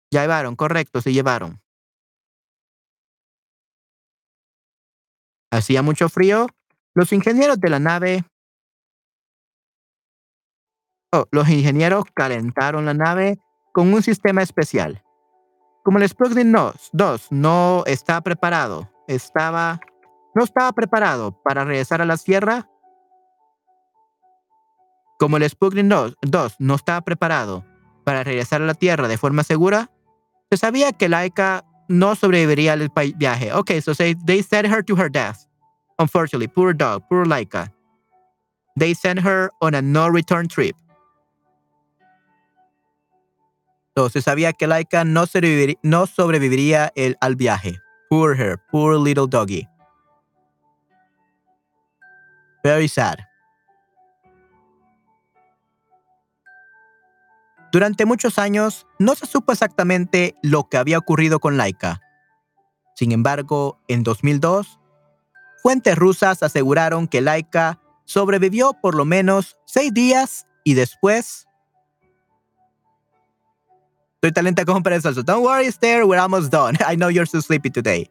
Llevaron, correcto, se llevaron. Hacía mucho frío. Los ingenieros de la nave... Oh, los ingenieros calentaron la nave con un sistema especial. Como el Sputnik 2 no estaba preparado, estaba, no estaba preparado para regresar a la Tierra, como el Sputnik 2 no estaba preparado para regresar a la Tierra de forma segura, se sabía que Laika no sobreviviría al viaje. Okay, so say they sent her to her death. Unfortunately, poor dog, poor Laika. They sent her on a no-return trip. Entonces sabía que Laika no sobreviviría, no sobreviviría el, al viaje. Poor her, poor little doggy. Very sad. Durante muchos años no se supo exactamente lo que había ocurrido con Laika. Sin embargo, en 2002, fuentes rusas aseguraron que Laika sobrevivió por lo menos seis días y después Estoy talenta como para eso. Don't worry, Esther, we're almost done. [laughs] I know you're so sleepy today.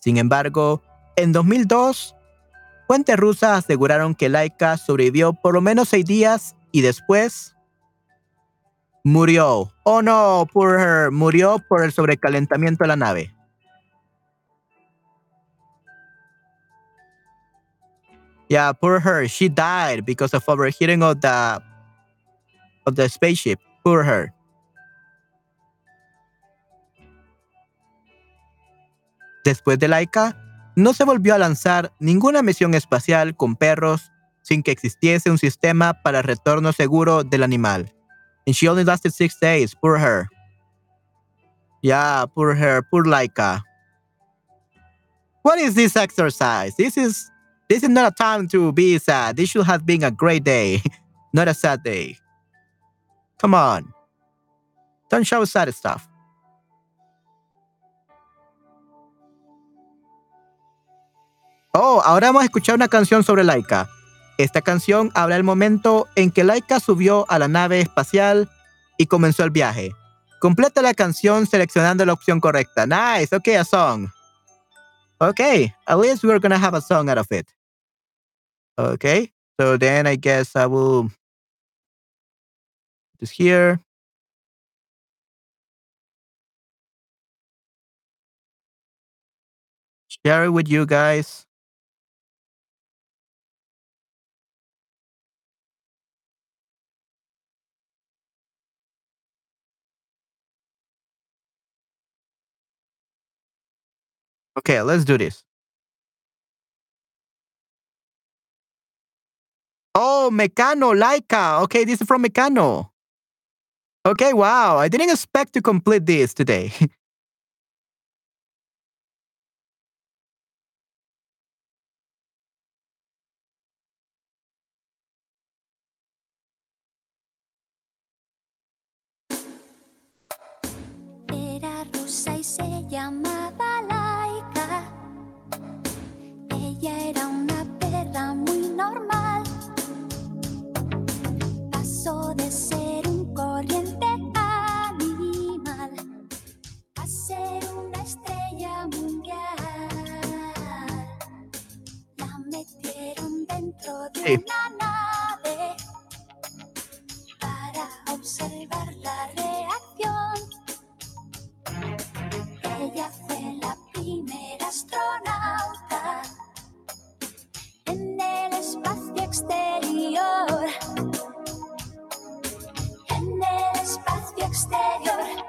Sin embargo, en 2002, fuentes rusas aseguraron que Laika sobrevivió por lo menos seis días y después murió. Oh no, poor her. Murió por el sobrecalentamiento de la nave. Yeah, poor her. She died because of overheating of the of the spaceship. Poor her. Después de Laika, no se volvió a lanzar ninguna misión espacial con perros sin que existiese un sistema para retorno seguro del animal. And she only lasted six days. Poor her. Yeah, poor her. Poor Laika. What is this exercise? This is this is not a time to be sad. This should have been a great day, [laughs] not a sad day. Come on. Don't show sad stuff. Oh, ahora vamos a escuchar una canción sobre Laika. Esta canción habla del momento en que Laika subió a la nave espacial y comenzó el viaje. Completa la canción seleccionando la opción correcta. Nice, okay, a song. Okay, at least we're gonna have a song out of it. Okay, so then I guess I will just here. Share it with you guys. Okay, let's do this. Oh, Mecano, Laika. Okay, this is from Mecano. Okay, wow. I didn't expect to complete this today. [laughs] Ella era una perra muy normal. Pasó de ser un corriente animal a ser una estrella mundial. La metieron dentro de Sí. una nave para observar la reacción. Ella fue la primera astronauta exterior. En el espacio exterior.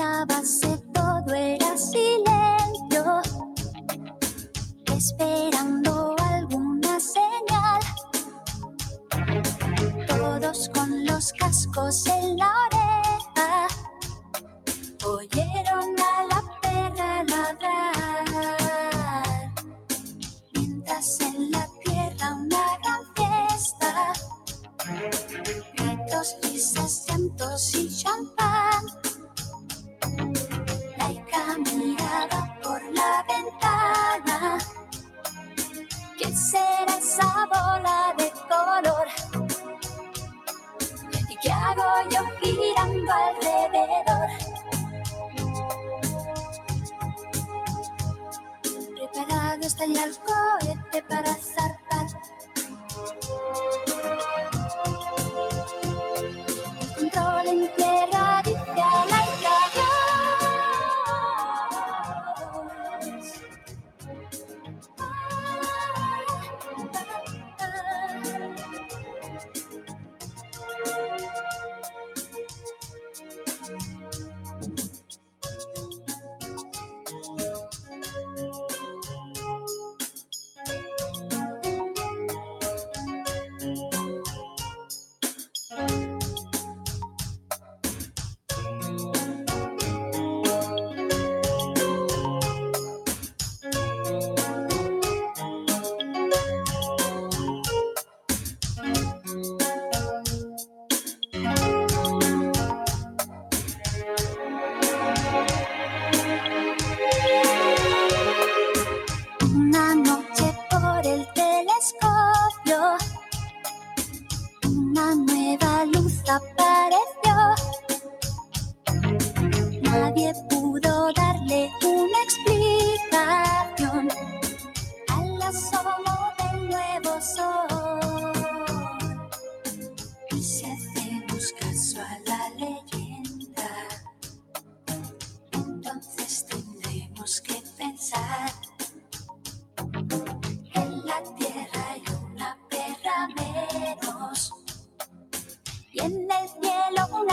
Todo era silencio, esperando alguna señal. Todos con los cascos en la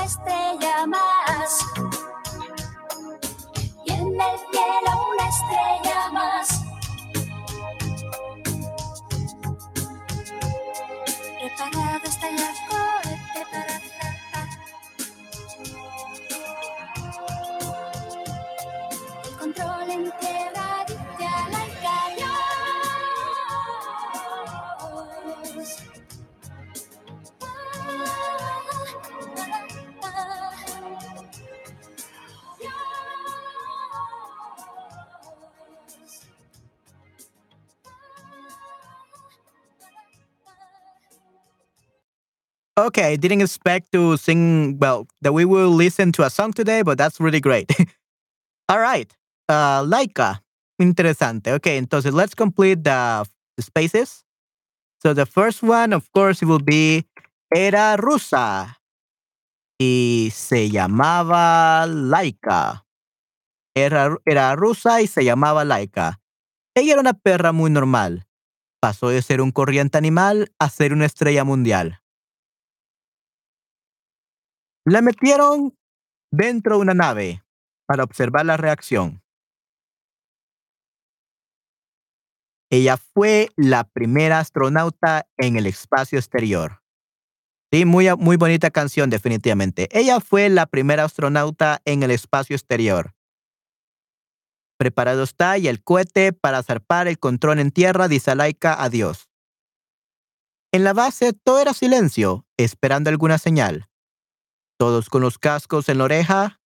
estrella más. Okay, I didn't expect to sing, well, that we will listen to a song today, but that's really great. [laughs] All right, uh, Laika. Interesante. Okay, entonces let's complete the, spaces. So the first one, of course, it will be Era rusa y se llamaba Laika. Era, era rusa y se llamaba Laika. Ella era una perra muy normal. Pasó de ser un corriente animal a ser una estrella mundial. La metieron dentro de una nave para observar la reacción. Ella fue la primera astronauta en el espacio exterior. Sí, muy, muy bonita canción, definitivamente. Ella fue la primera astronauta en el espacio exterior. Preparado está y el cohete para zarpar el control en tierra, dice Laika adiós. En la base todo era silencio, esperando alguna señal. Todos con los cascos en la oreja.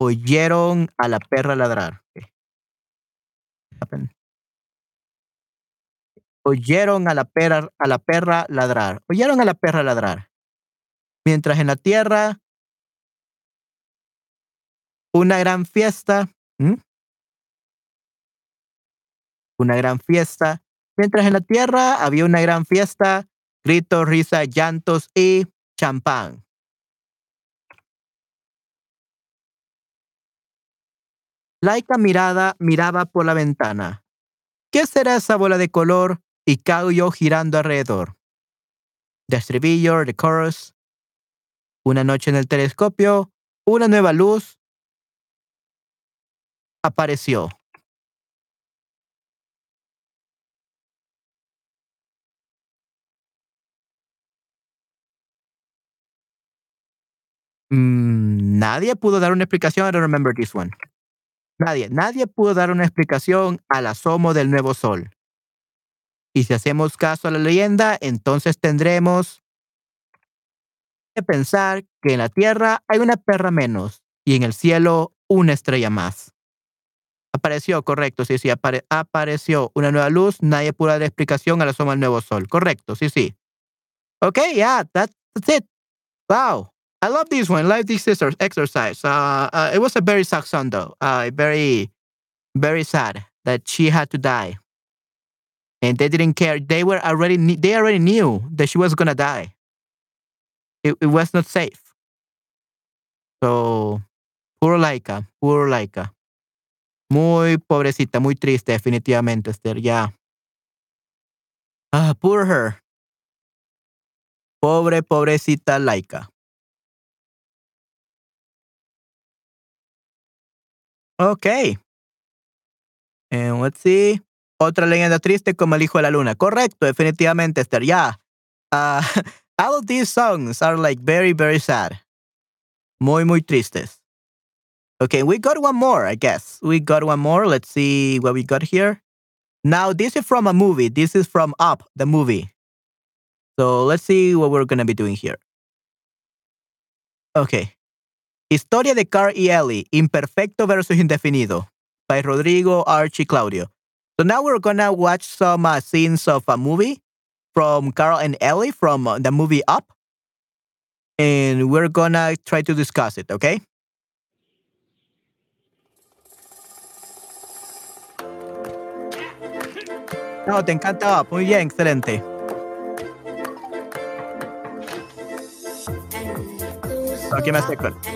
Oyeron a la perra ladrar. Oyeron a la, perra, a la perra ladrar. Oyeron a la perra ladrar. Mientras en la tierra una gran fiesta. Una gran fiesta. Mientras en la tierra había una gran fiesta, gritos, risa, llantos y champán. Laika mirada miraba por la ventana. ¿Qué será esa bola de color? Y cayó girando alrededor. The estribillo, chorus. Una noche en el telescopio, una nueva luz apareció. Mm, nadie pudo dar una explicación. I don't remember this one. Nadie, nadie pudo dar una explicación al asomo del nuevo sol. Y si hacemos caso a la leyenda, entonces tendremos que pensar que en la tierra hay una perra menos y en el cielo una estrella más. Apareció, correcto, sí, sí, apare apareció una nueva luz, nadie pudo dar explicación al asomo del nuevo sol, correcto, sí, sí. Ok, yeah, that, that's it. Wow. I love this one. I love this exercise. Uh, uh, it was a very sad song, though. Uh, very, very sad that she had to die, and they didn't care. They were already. They already knew that she was gonna die. It, it was not safe. So, poor Laika, poor Laika. Muy pobrecita, muy triste, definitivamente, Esther. Yeah. Ah, poor her. Pobre, pobrecita Laika. Ok. And let's see. Otra leyenda triste como el hijo de la luna. Correcto, definitivamente, Esther. Yeah. Uh, [laughs] all of these songs are like very, very sad. Muy, muy tristes. Okay, we got one more, I guess. We got one more. Let's see what we got here. Now, this is from a movie. This is from Up, the movie. So let's see what we're going to be doing here. Okay. Historia de Carl y Ellie, Imperfecto versus Indefinido, by Rodrigo Archie Claudio. So now we're gonna watch some uh, scenes of a movie from Carl and Ellie from uh, the movie Up, and we're gonna try to discuss it, okay? No, te encanta Up. Muy bien, excelente. Give me second.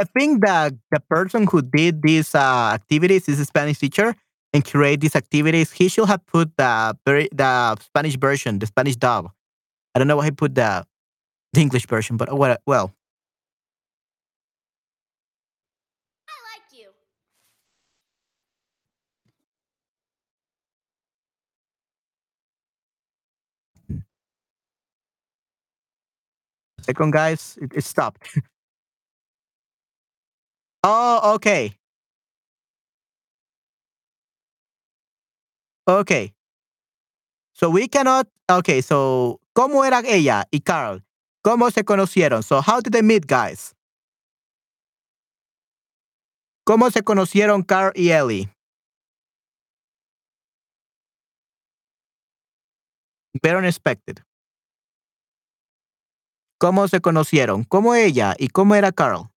I, think that the person who did these uh, activities is a Spanish teacher and create these activities. He should have put the very the Spanish version, the Spanish dub. I don't know why he put the the English version, but what well. I like you. Second, guys, it, it stopped. [laughs] oh, okay. Okay. So we cannot. Okay, so ¿cómo era ella y Carl? ¿Cómo se conocieron? So how did they meet, guys? ¿Cómo se conocieron Carl y Ellie? Better unexpected. ¿Cómo se conocieron? ¿Cómo ella y cómo era Carl?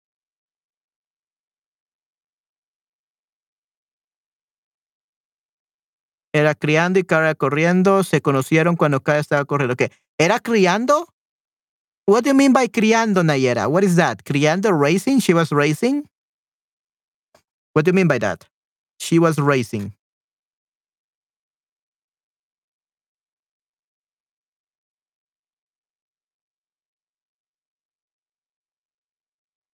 Era criando y Carl era corriendo. Se conocieron cuando Carl estaba corriendo. Okay. ¿Era criando? What do you mean by criando, Nayera? What is that? Criando racing? She was racing? What do you mean by that? She was racing.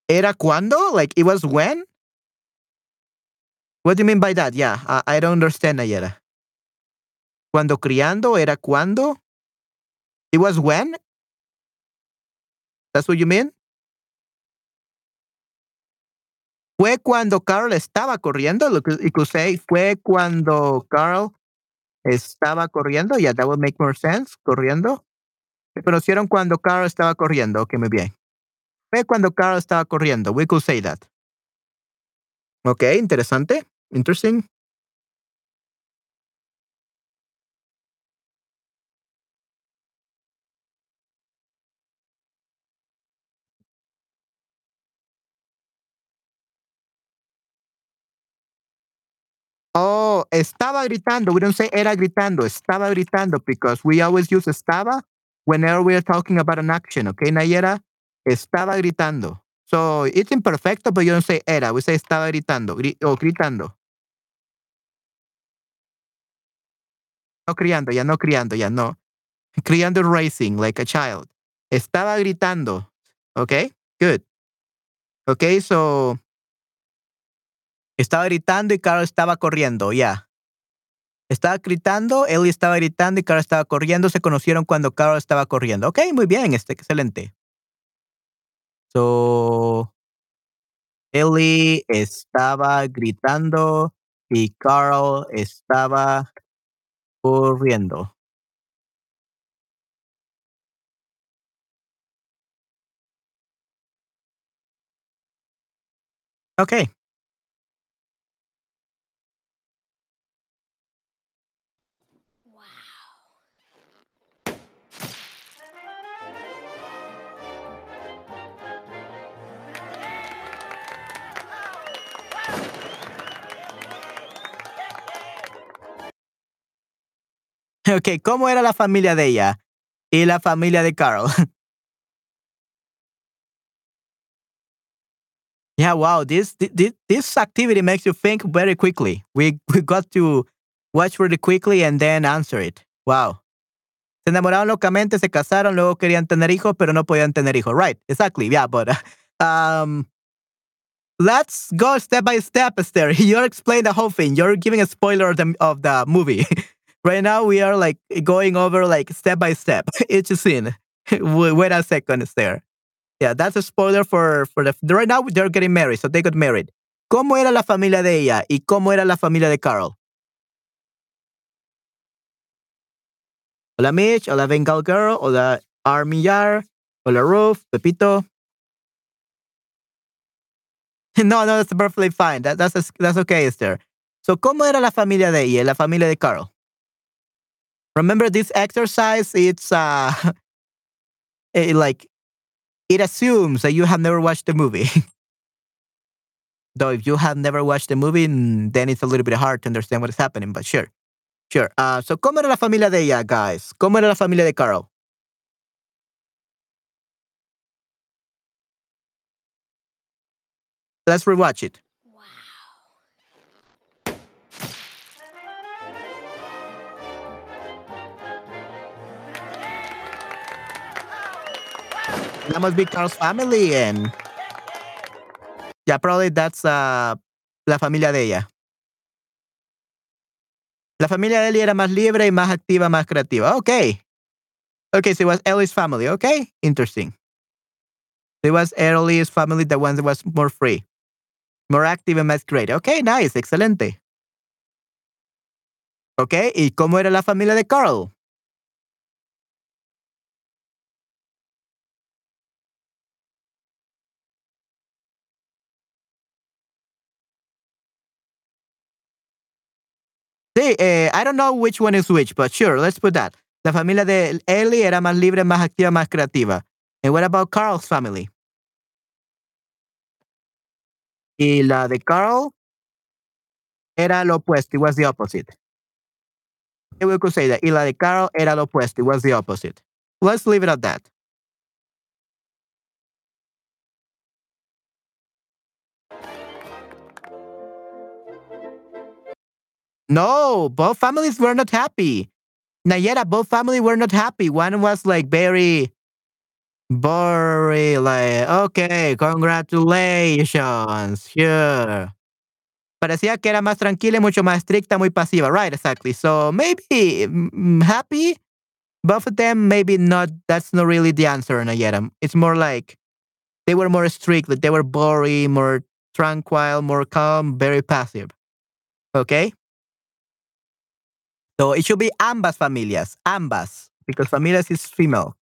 ¿Era cuándo? Like it was when? What do you mean by that? Yeah, I, I don't understand, Nayera. Cuando criando era cuándo? It was when? That's what you mean? Fue cuando Carl estaba corriendo. Lo que you could say fue cuando Carl estaba corriendo. Yeah, that would make more sense. Corriendo. Se conocieron cuando Carl estaba corriendo. Ok, muy bien. Fue cuando Carl estaba corriendo. We could say that. Ok, interesante. Interesting. Estaba gritando. We don't say era gritando. Estaba gritando because we always use estaba whenever we are talking about an action. Okay, Nayera? Estaba gritando. So it's imperfecto, but you don't say era. We say estaba gritando gri- o gritando. No criando, ya no criando, ya no. Criando racing like a child. Estaba gritando. Okay, good. Okay, so estaba gritando y Carl estaba corriendo, ya. Estaba gritando, Ellie estaba gritando y Carl estaba corriendo. Se conocieron cuando Carl estaba corriendo. Ok, muy bien, este, excelente. So, Ellie estaba gritando y Carl estaba corriendo. Okay. [laughs] Ok, ¿cómo era la familia de ella y la familia de Carl? [laughs] yeah, wow, this, this this activity makes you think very quickly. We [laughs] we got to watch really quickly and then answer it. Wow. Se enamoraron locamente, se casaron, luego querían tener hijos, pero no podían tener hijos. Right, exactly. Yeah, but um, let's go step by step, Esther. You're explaining the whole thing. You're giving a spoiler of the, of the movie. Right now, we are like going over like step by step [laughs] each scene. [laughs] Wait a second, there Yeah, that's a spoiler for for the. Right now, they're getting married, so they got married. ¿Cómo era la familia de ella y cómo era la familia de Carl? Hola Mitch, hola Bengal Girl, hola Armillar, Hola Roof, Pepito. [laughs] No, no, that's perfectly fine. That, that's, that's okay, Esther. So, ¿cómo era la familia de ella, la familia de Carl? Remember this exercise? It's uh, [laughs] it, like it assumes that you have never watched the movie. [laughs] Though if you have never watched the movie, mm, then it's a little bit hard to understand what is happening. But sure, sure. Uh, so, ¿cómo era la familia de ella, guys? ¿Cómo era la familia de Carl? Let's rewatch it. That must be Carl's family, and yeah, probably that's uh, la familia de ella. La familia de Ellie era más libre y más activa, más creativa. Okay. Okay, so it was Ellie's family. Okay, interesting. It was Ellie's family, the one that was more free, more active and más creative. Okay, nice, excelente. Okay, ¿y cómo era la familia de Carl? Sí, eh, I don't know which one is which, but sure, let's put that. La familia de Ellie era más libre, más activa, más creativa. And what about Carl's family? Y la de Carl era lo opuesto, it was the opposite. We could say that. Y la de Carl era lo opuesto, it was the opposite. Let's leave it at that. No, both families were not happy. Nayera, both families were not happy. One was like very, very like, okay, congratulations, sure. Parecía que era más tranquila y mucho más estricta, muy pasiva. Right, exactly. So maybe mm, happy, both of them, maybe not. That's not really the answer, Nayera. It's more like they were more strict, they were boring, more tranquil, more calm, very passive. Okay? So it should be ambas familias, ambas, because familias is female.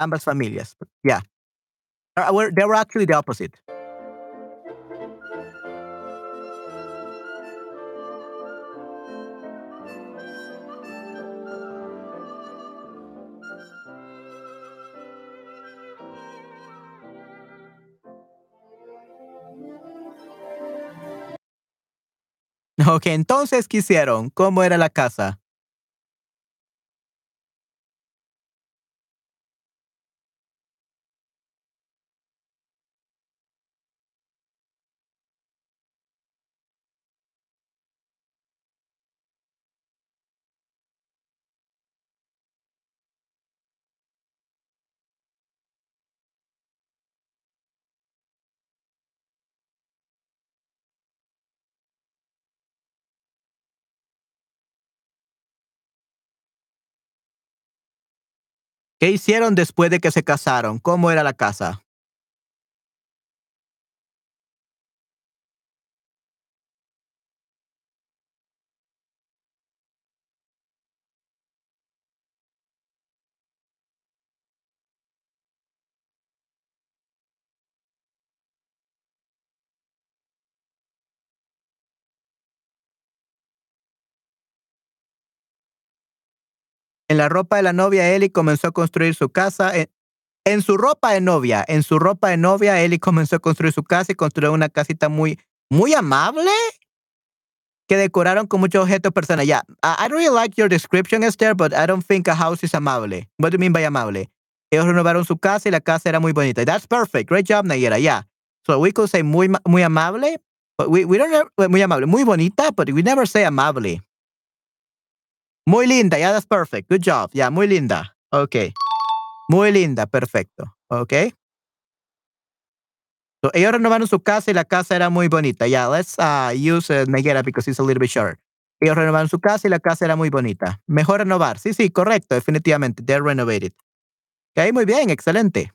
Ambas familias. Yeah. They were actually the opposite. Ok, entonces, ¿qué hicieron? ¿Cómo era la casa? ¿Qué hicieron después de que se casaron? ¿Cómo era la casa? En la ropa de la novia, Ellie comenzó a construir su casa. En, su ropa de novia, en su ropa de novia, Ellie comenzó a construir su casa y construyó una casita muy, muy amable que decoraron con muchos objetos personales. Yeah, I, really like your description, Esther, but I don't think a house is amable. What do you mean by amable? Ellos renovaron su casa y la casa era muy bonita. That's perfect. Great job, Nayera. Yeah. So we could say muy, muy amable, but we, we don't muy amable, muy bonita, but we never say amable. Muy linda, yeah, that's perfect. Good job. Yeah, muy linda. Okay. Muy linda, perfecto. Okay. So, ellos renovaron su casa y la casa era muy bonita. Yeah, let's uh, use uh, Nayera because it's a little bit short. Ellos renovaron su casa y la casa era muy bonita. Mejor renovar. Sí, sí, correcto, definitivamente. They're renovated. Ok, muy bien, excelente.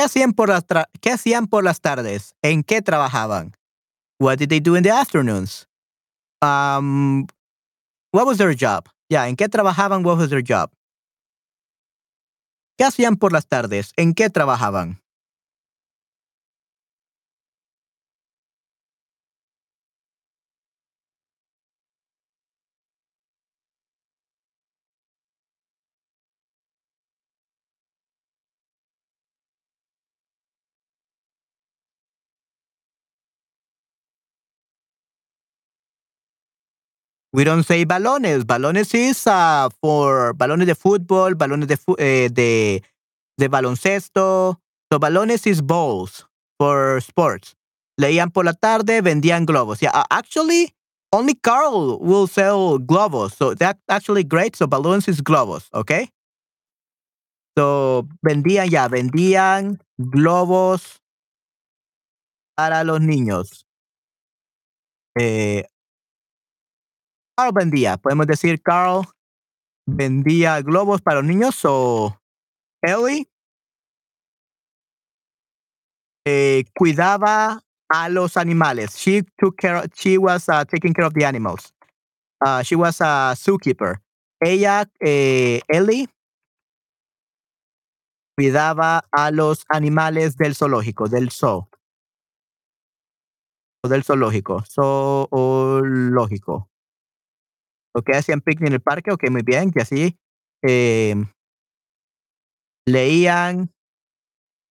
¿Qué hacían por las, ¿qué hacían por las tardes? ¿En qué trabajaban? What did they do in the afternoons? Um, what was their job? Ya, ¿en qué trabajaban? What was their job? ¿Qué hacían por las tardes? ¿En qué trabajaban? We don't say balones. Balones is uh, for balones de fútbol, balones eh, de, de baloncesto. So balones is balls for sports. Leían por la tarde, vendían globos. Yeah, uh, actually, only Carl will sell globos. So that's actually great. So balloons is globos, okay? So vendían ya, vendían globos para los niños. Eh, Carl vendía, podemos decir Carl vendía globos para los niños o Ellie eh, cuidaba a los animales. She took care. She was uh, taking care of the animals. Uh, she was a zookeeper. Ella, eh, Ellie, cuidaba a los animales del zoológico, del zoo. O del zoológico, zoológico. Ok, hacían picnic en el parque, ok, muy bien, que así eh, leían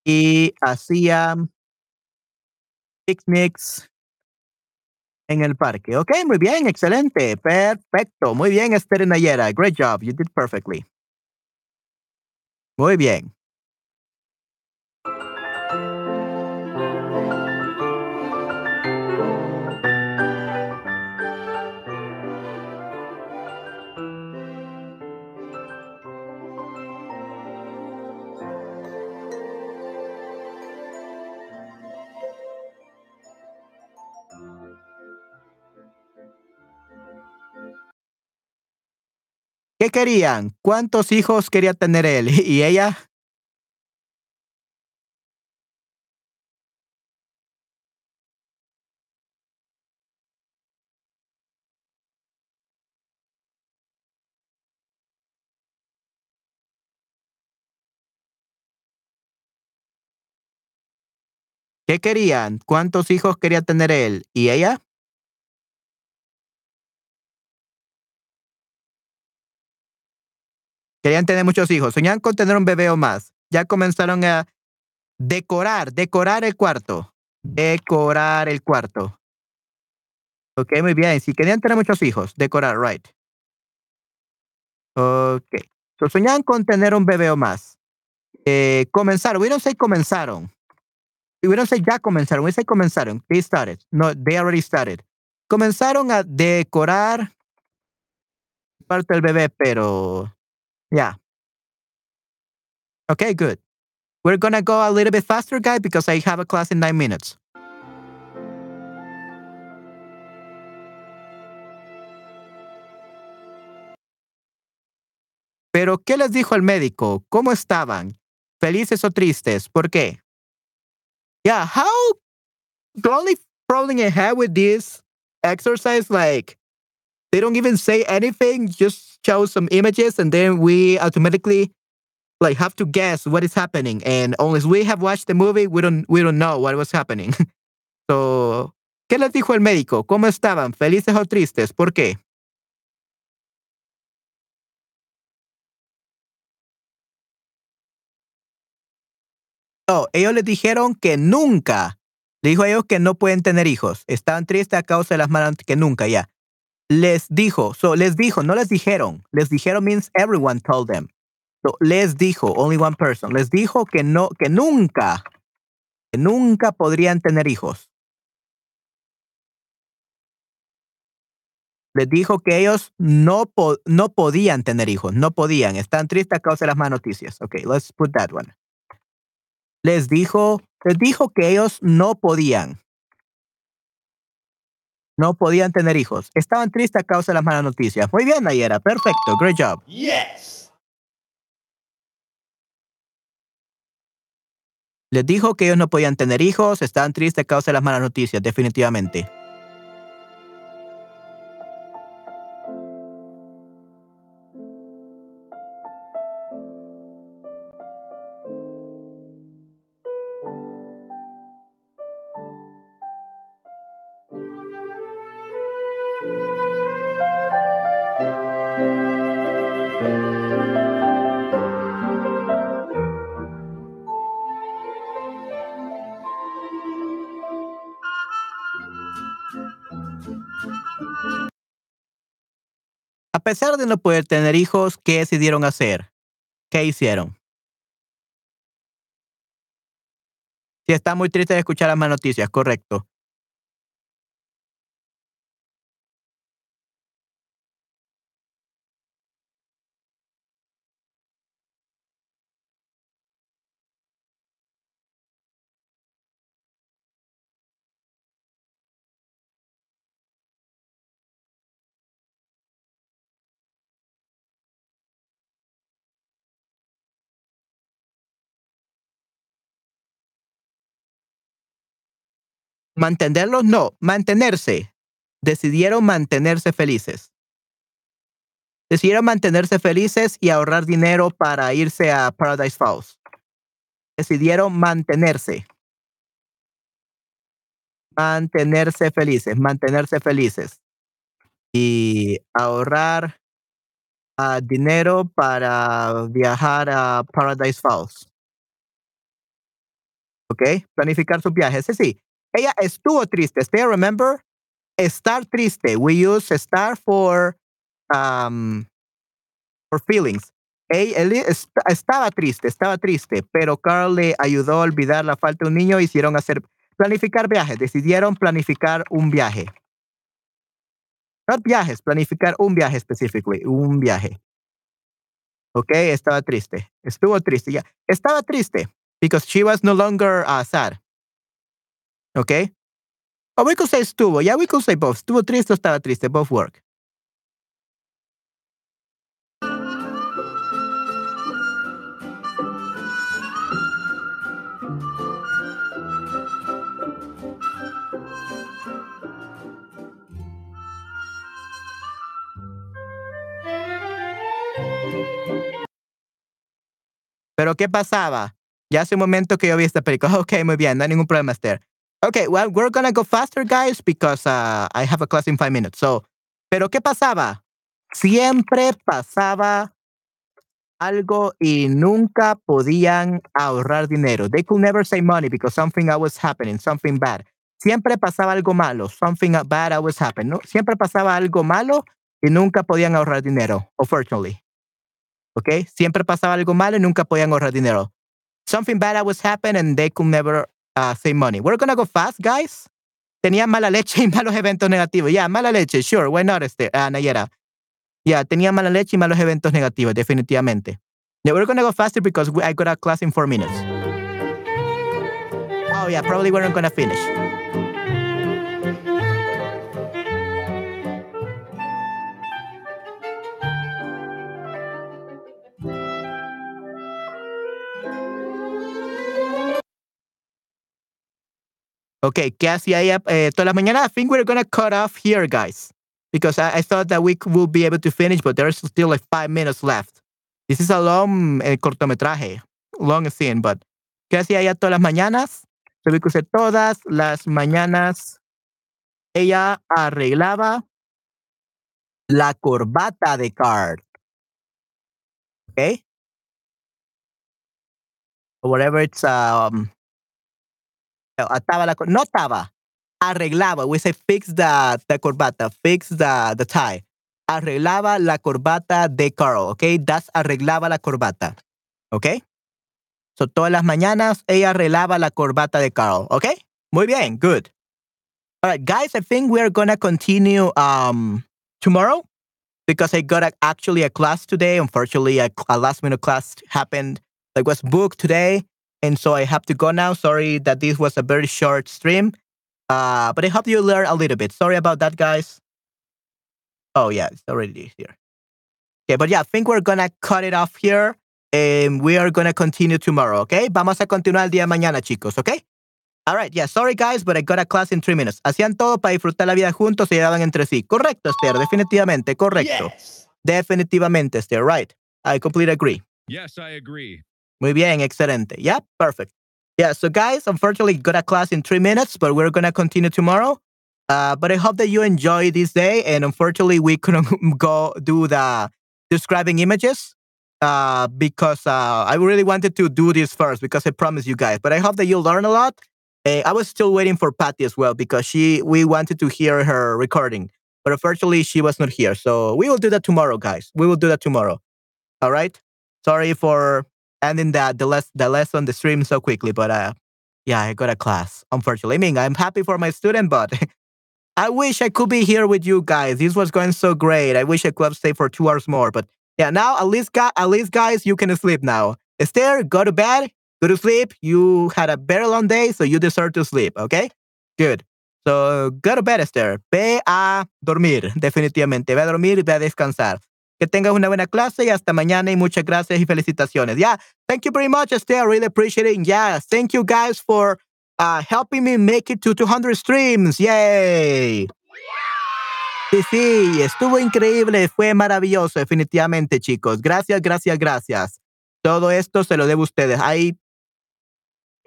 y hacían picnics en el parque. Ok, muy bien, excelente, perfecto, muy bien, Esther Nayera, great job, you did perfectly. Muy bien. ¿Qué querían? ¿Cuántos hijos quería tener él? [laughs] ¿Y ella? ¿Qué querían? ¿Cuántos hijos quería tener él? ¿Y ella? Querían tener muchos hijos. Soñaban con tener un bebé o más. Ya comenzaron a decorar, decorar el cuarto. Decorar el cuarto. Ok, muy bien. Si querían tener muchos hijos, decorar, right. Ok. So, soñaban con tener un bebé o más. Eh, comenzaron. We don't say comenzaron. We don't say ya comenzaron. We say comenzaron. They started. No, they already started. Comenzaron a decorar parte del bebé, pero yeah. Okay, good. We're gonna go a little bit faster, guys, because I have a class in nine minutes. Pero, ¿qué les dijo el médico? ¿Cómo estaban? ¿Felices o tristes? ¿Por qué? Yeah, how the only problem I have with this exercise, like they don't even say anything, just show some images and then we automatically like have to guess what is happening. And unless we have watched the movie, we don't we don't know what was happening. [laughs] so, ¿qué les dijo el médico? ¿Cómo estaban? ¿Felices o tristes? ¿Por qué? No, ellos les dijeron que nunca. Le dijo a ellos que no pueden tener hijos. Estaban tristes a causa de las malas que nunca, ya. Les dijo, so les dijo, no les dijeron. Les dijeron means everyone told them. So, les dijo, only one person. Les dijo que no, que nunca, que nunca podrían tener hijos. Les dijo que ellos no, po- no podían tener hijos, no podían. Están tristes a causa de las malas noticias. Okay, let's put that one. Les dijo, les dijo que ellos no podían. No podían tener hijos. Estaban tristes a causa de las malas noticias. Muy bien, Nayera. Perfecto. Great job. Yes. Les dijo que ellos no podían tener hijos, estaban tristes a causa de las malas noticias, definitivamente. Pesar de no poder tener hijos, ¿qué decidieron hacer? ¿Qué hicieron? Si está muy triste de escuchar las malas noticias, correcto. Mantenerlos no, mantenerse. Decidieron mantenerse felices. Decidieron mantenerse felices y ahorrar dinero para irse a Paradise Falls. Decidieron mantenerse. Mantenerse felices, mantenerse felices. Y ahorrar ah, dinero para viajar a Paradise Falls. ¿Ok? Planificar sus viajes. Sí, sí. Ella estuvo triste. Stay, remember? Estar triste. We use estar for, um, for feelings. Ella, estaba triste, estaba triste, pero Carl le ayudó a olvidar la falta de un niño. Hicieron hacer, planificar viajes. Decidieron planificar un viaje. Not viajes, planificar un viaje específicamente, un viaje. Ok, estaba triste. Estuvo triste. Estaba triste because she was no longer uh, sad. Okay? Or we could say estuvo. Yeah, we could say both. Estuvo triste o estaba triste. Both work. Pero ¿qué pasaba? Ya hace un momento que yo vi esta película. [laughs] Ok, muy bien, no hay ningún problema, Esther. Okay, well, we're gonna go faster, guys, because uh, I have a class in five minutes. So, pero ¿qué pasaba? Siempre pasaba algo y nunca podían ahorrar dinero. They could never save money because something was happening, something bad. Siempre pasaba algo malo, something bad was happening. ¿no? Siempre pasaba algo malo y nunca podían ahorrar dinero, unfortunately. Okay? Siempre pasaba algo malo y nunca podían ahorrar dinero. Something bad was happening and they could never uh, save money. We're gonna go fast, guys. Tenía mala leche y [laughs] malos eventos negativos. Yeah, mala leche, sure. Why not, este, uh, Nayera? Yeah, tenía mala leche y malos eventos negativos, definitivamente. Yeah, we're gonna go faster because we, I got a class in four minutes. Oh yeah, probably we're not gonna finish. Okay, ¿qué hacía ella eh, mañanas? I think we're gonna cut off here, guys, because I, I thought that we would be able to finish, but there's still like five minutes left. This is a long eh, cortometraje, long scene, but ¿qué hacía ella todas las mañanas? We could say todas las mañanas ella arreglaba la corbata de Card. Or whatever it's um ataba la no ataba, arreglaba. We say fix the, the corbata, fix the, the tie. Arreglaba la corbata de Carl, okay? Das arreglaba la corbata, okay? So todas las mañanas ella arreglaba la corbata de Carl, okay? Muy bien, good. All right, guys, I think we're gonna continue um tomorrow because I got a, actually a class today. Unfortunately, a, a last minute class happened, like was booked today. And so I have to go now. Sorry that this was a very short stream. Uh, but I hope you learn a little bit. Sorry about that, guys. Oh, yeah, it's already here. Okay, but yeah, I think we're gonna cut it off here. And we are going to continue tomorrow, okay? Vamos a continuar el día de mañana, chicos, okay? All right, yeah, sorry guys, but I got a class in three minutes. Hacían todo para disfrutar la vida juntos y llevaban entre sí. Correcto, Esther, definitivamente, correcto. Yes. Definitivamente, Esther, right. I completely agree. Yes, I agree. Muy bien, excelente. Yeah, perfect. Yeah, so guys, unfortunately, got a class in three minutes, but we're to continue tomorrow. Uh, but I hope that you enjoy this day. And unfortunately, we couldn't [laughs] go do the describing images uh, because uh, I really wanted to do this first because I promised you guys. But I hope that you learn a lot. Uh, I was still waiting for Patty as well because she we wanted to hear her recording, but unfortunately she was not here. So we will do that tomorrow, guys. We will do that tomorrow. All right. Sorry for ending that the less the lesson the stream so quickly, but uh, yeah, I got a class. Unfortunately, I mean I'm happy for my student, but [laughs] I wish I could be here with you guys. This was going so great. I wish I could have stayed for two hours more, but yeah, now at least, at least, guys, you can sleep now. Esther, go to bed, go to sleep. You had a very long day, so you deserve to sleep. Okay, good. So go to bed, Esther. Ve a dormir, definitivamente. Ve a dormir ve a descansar. Que tengas una buena clase y hasta mañana y muchas gracias y felicitaciones. Yeah, thank you very much, Esther. I really appreciate it. Yeah, thank you guys for uh, helping me make it to 200 streams. Yay! Sí, sí, estuvo increíble, fue maravilloso, definitivamente, chicos. Gracias, gracias, gracias. Todo esto se lo debo a ustedes. I,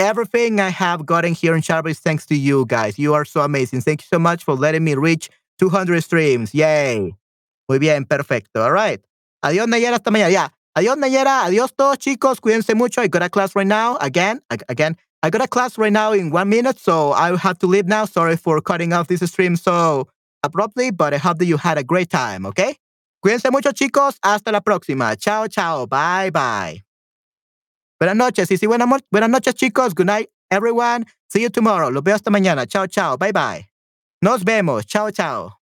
everything I have gotten here in Sharp thanks to you guys. You are so amazing. Thank you so much for letting me reach 200 streams. Yay. Muy bien, perfecto. All right. Adiós, Nayera, hasta mañana. Ya. Adiós, Nayera. Adiós, todos, chicos. Cuídense mucho. I got a class right now. Again, ag- again. I got a class right now in one minute, so I have to leave now. Sorry for cutting off this stream so abruptly, but I hope that you had a great time, okay? Cuídense mucho, chicos. Hasta la próxima. Chao, chao. Bye, bye. Buenas noches. Sí, sí, buenas noches, chicos. Good night, everyone. See you tomorrow. Los veo hasta mañana. Chao, chao. Bye, bye. Nos vemos. Chao, chao.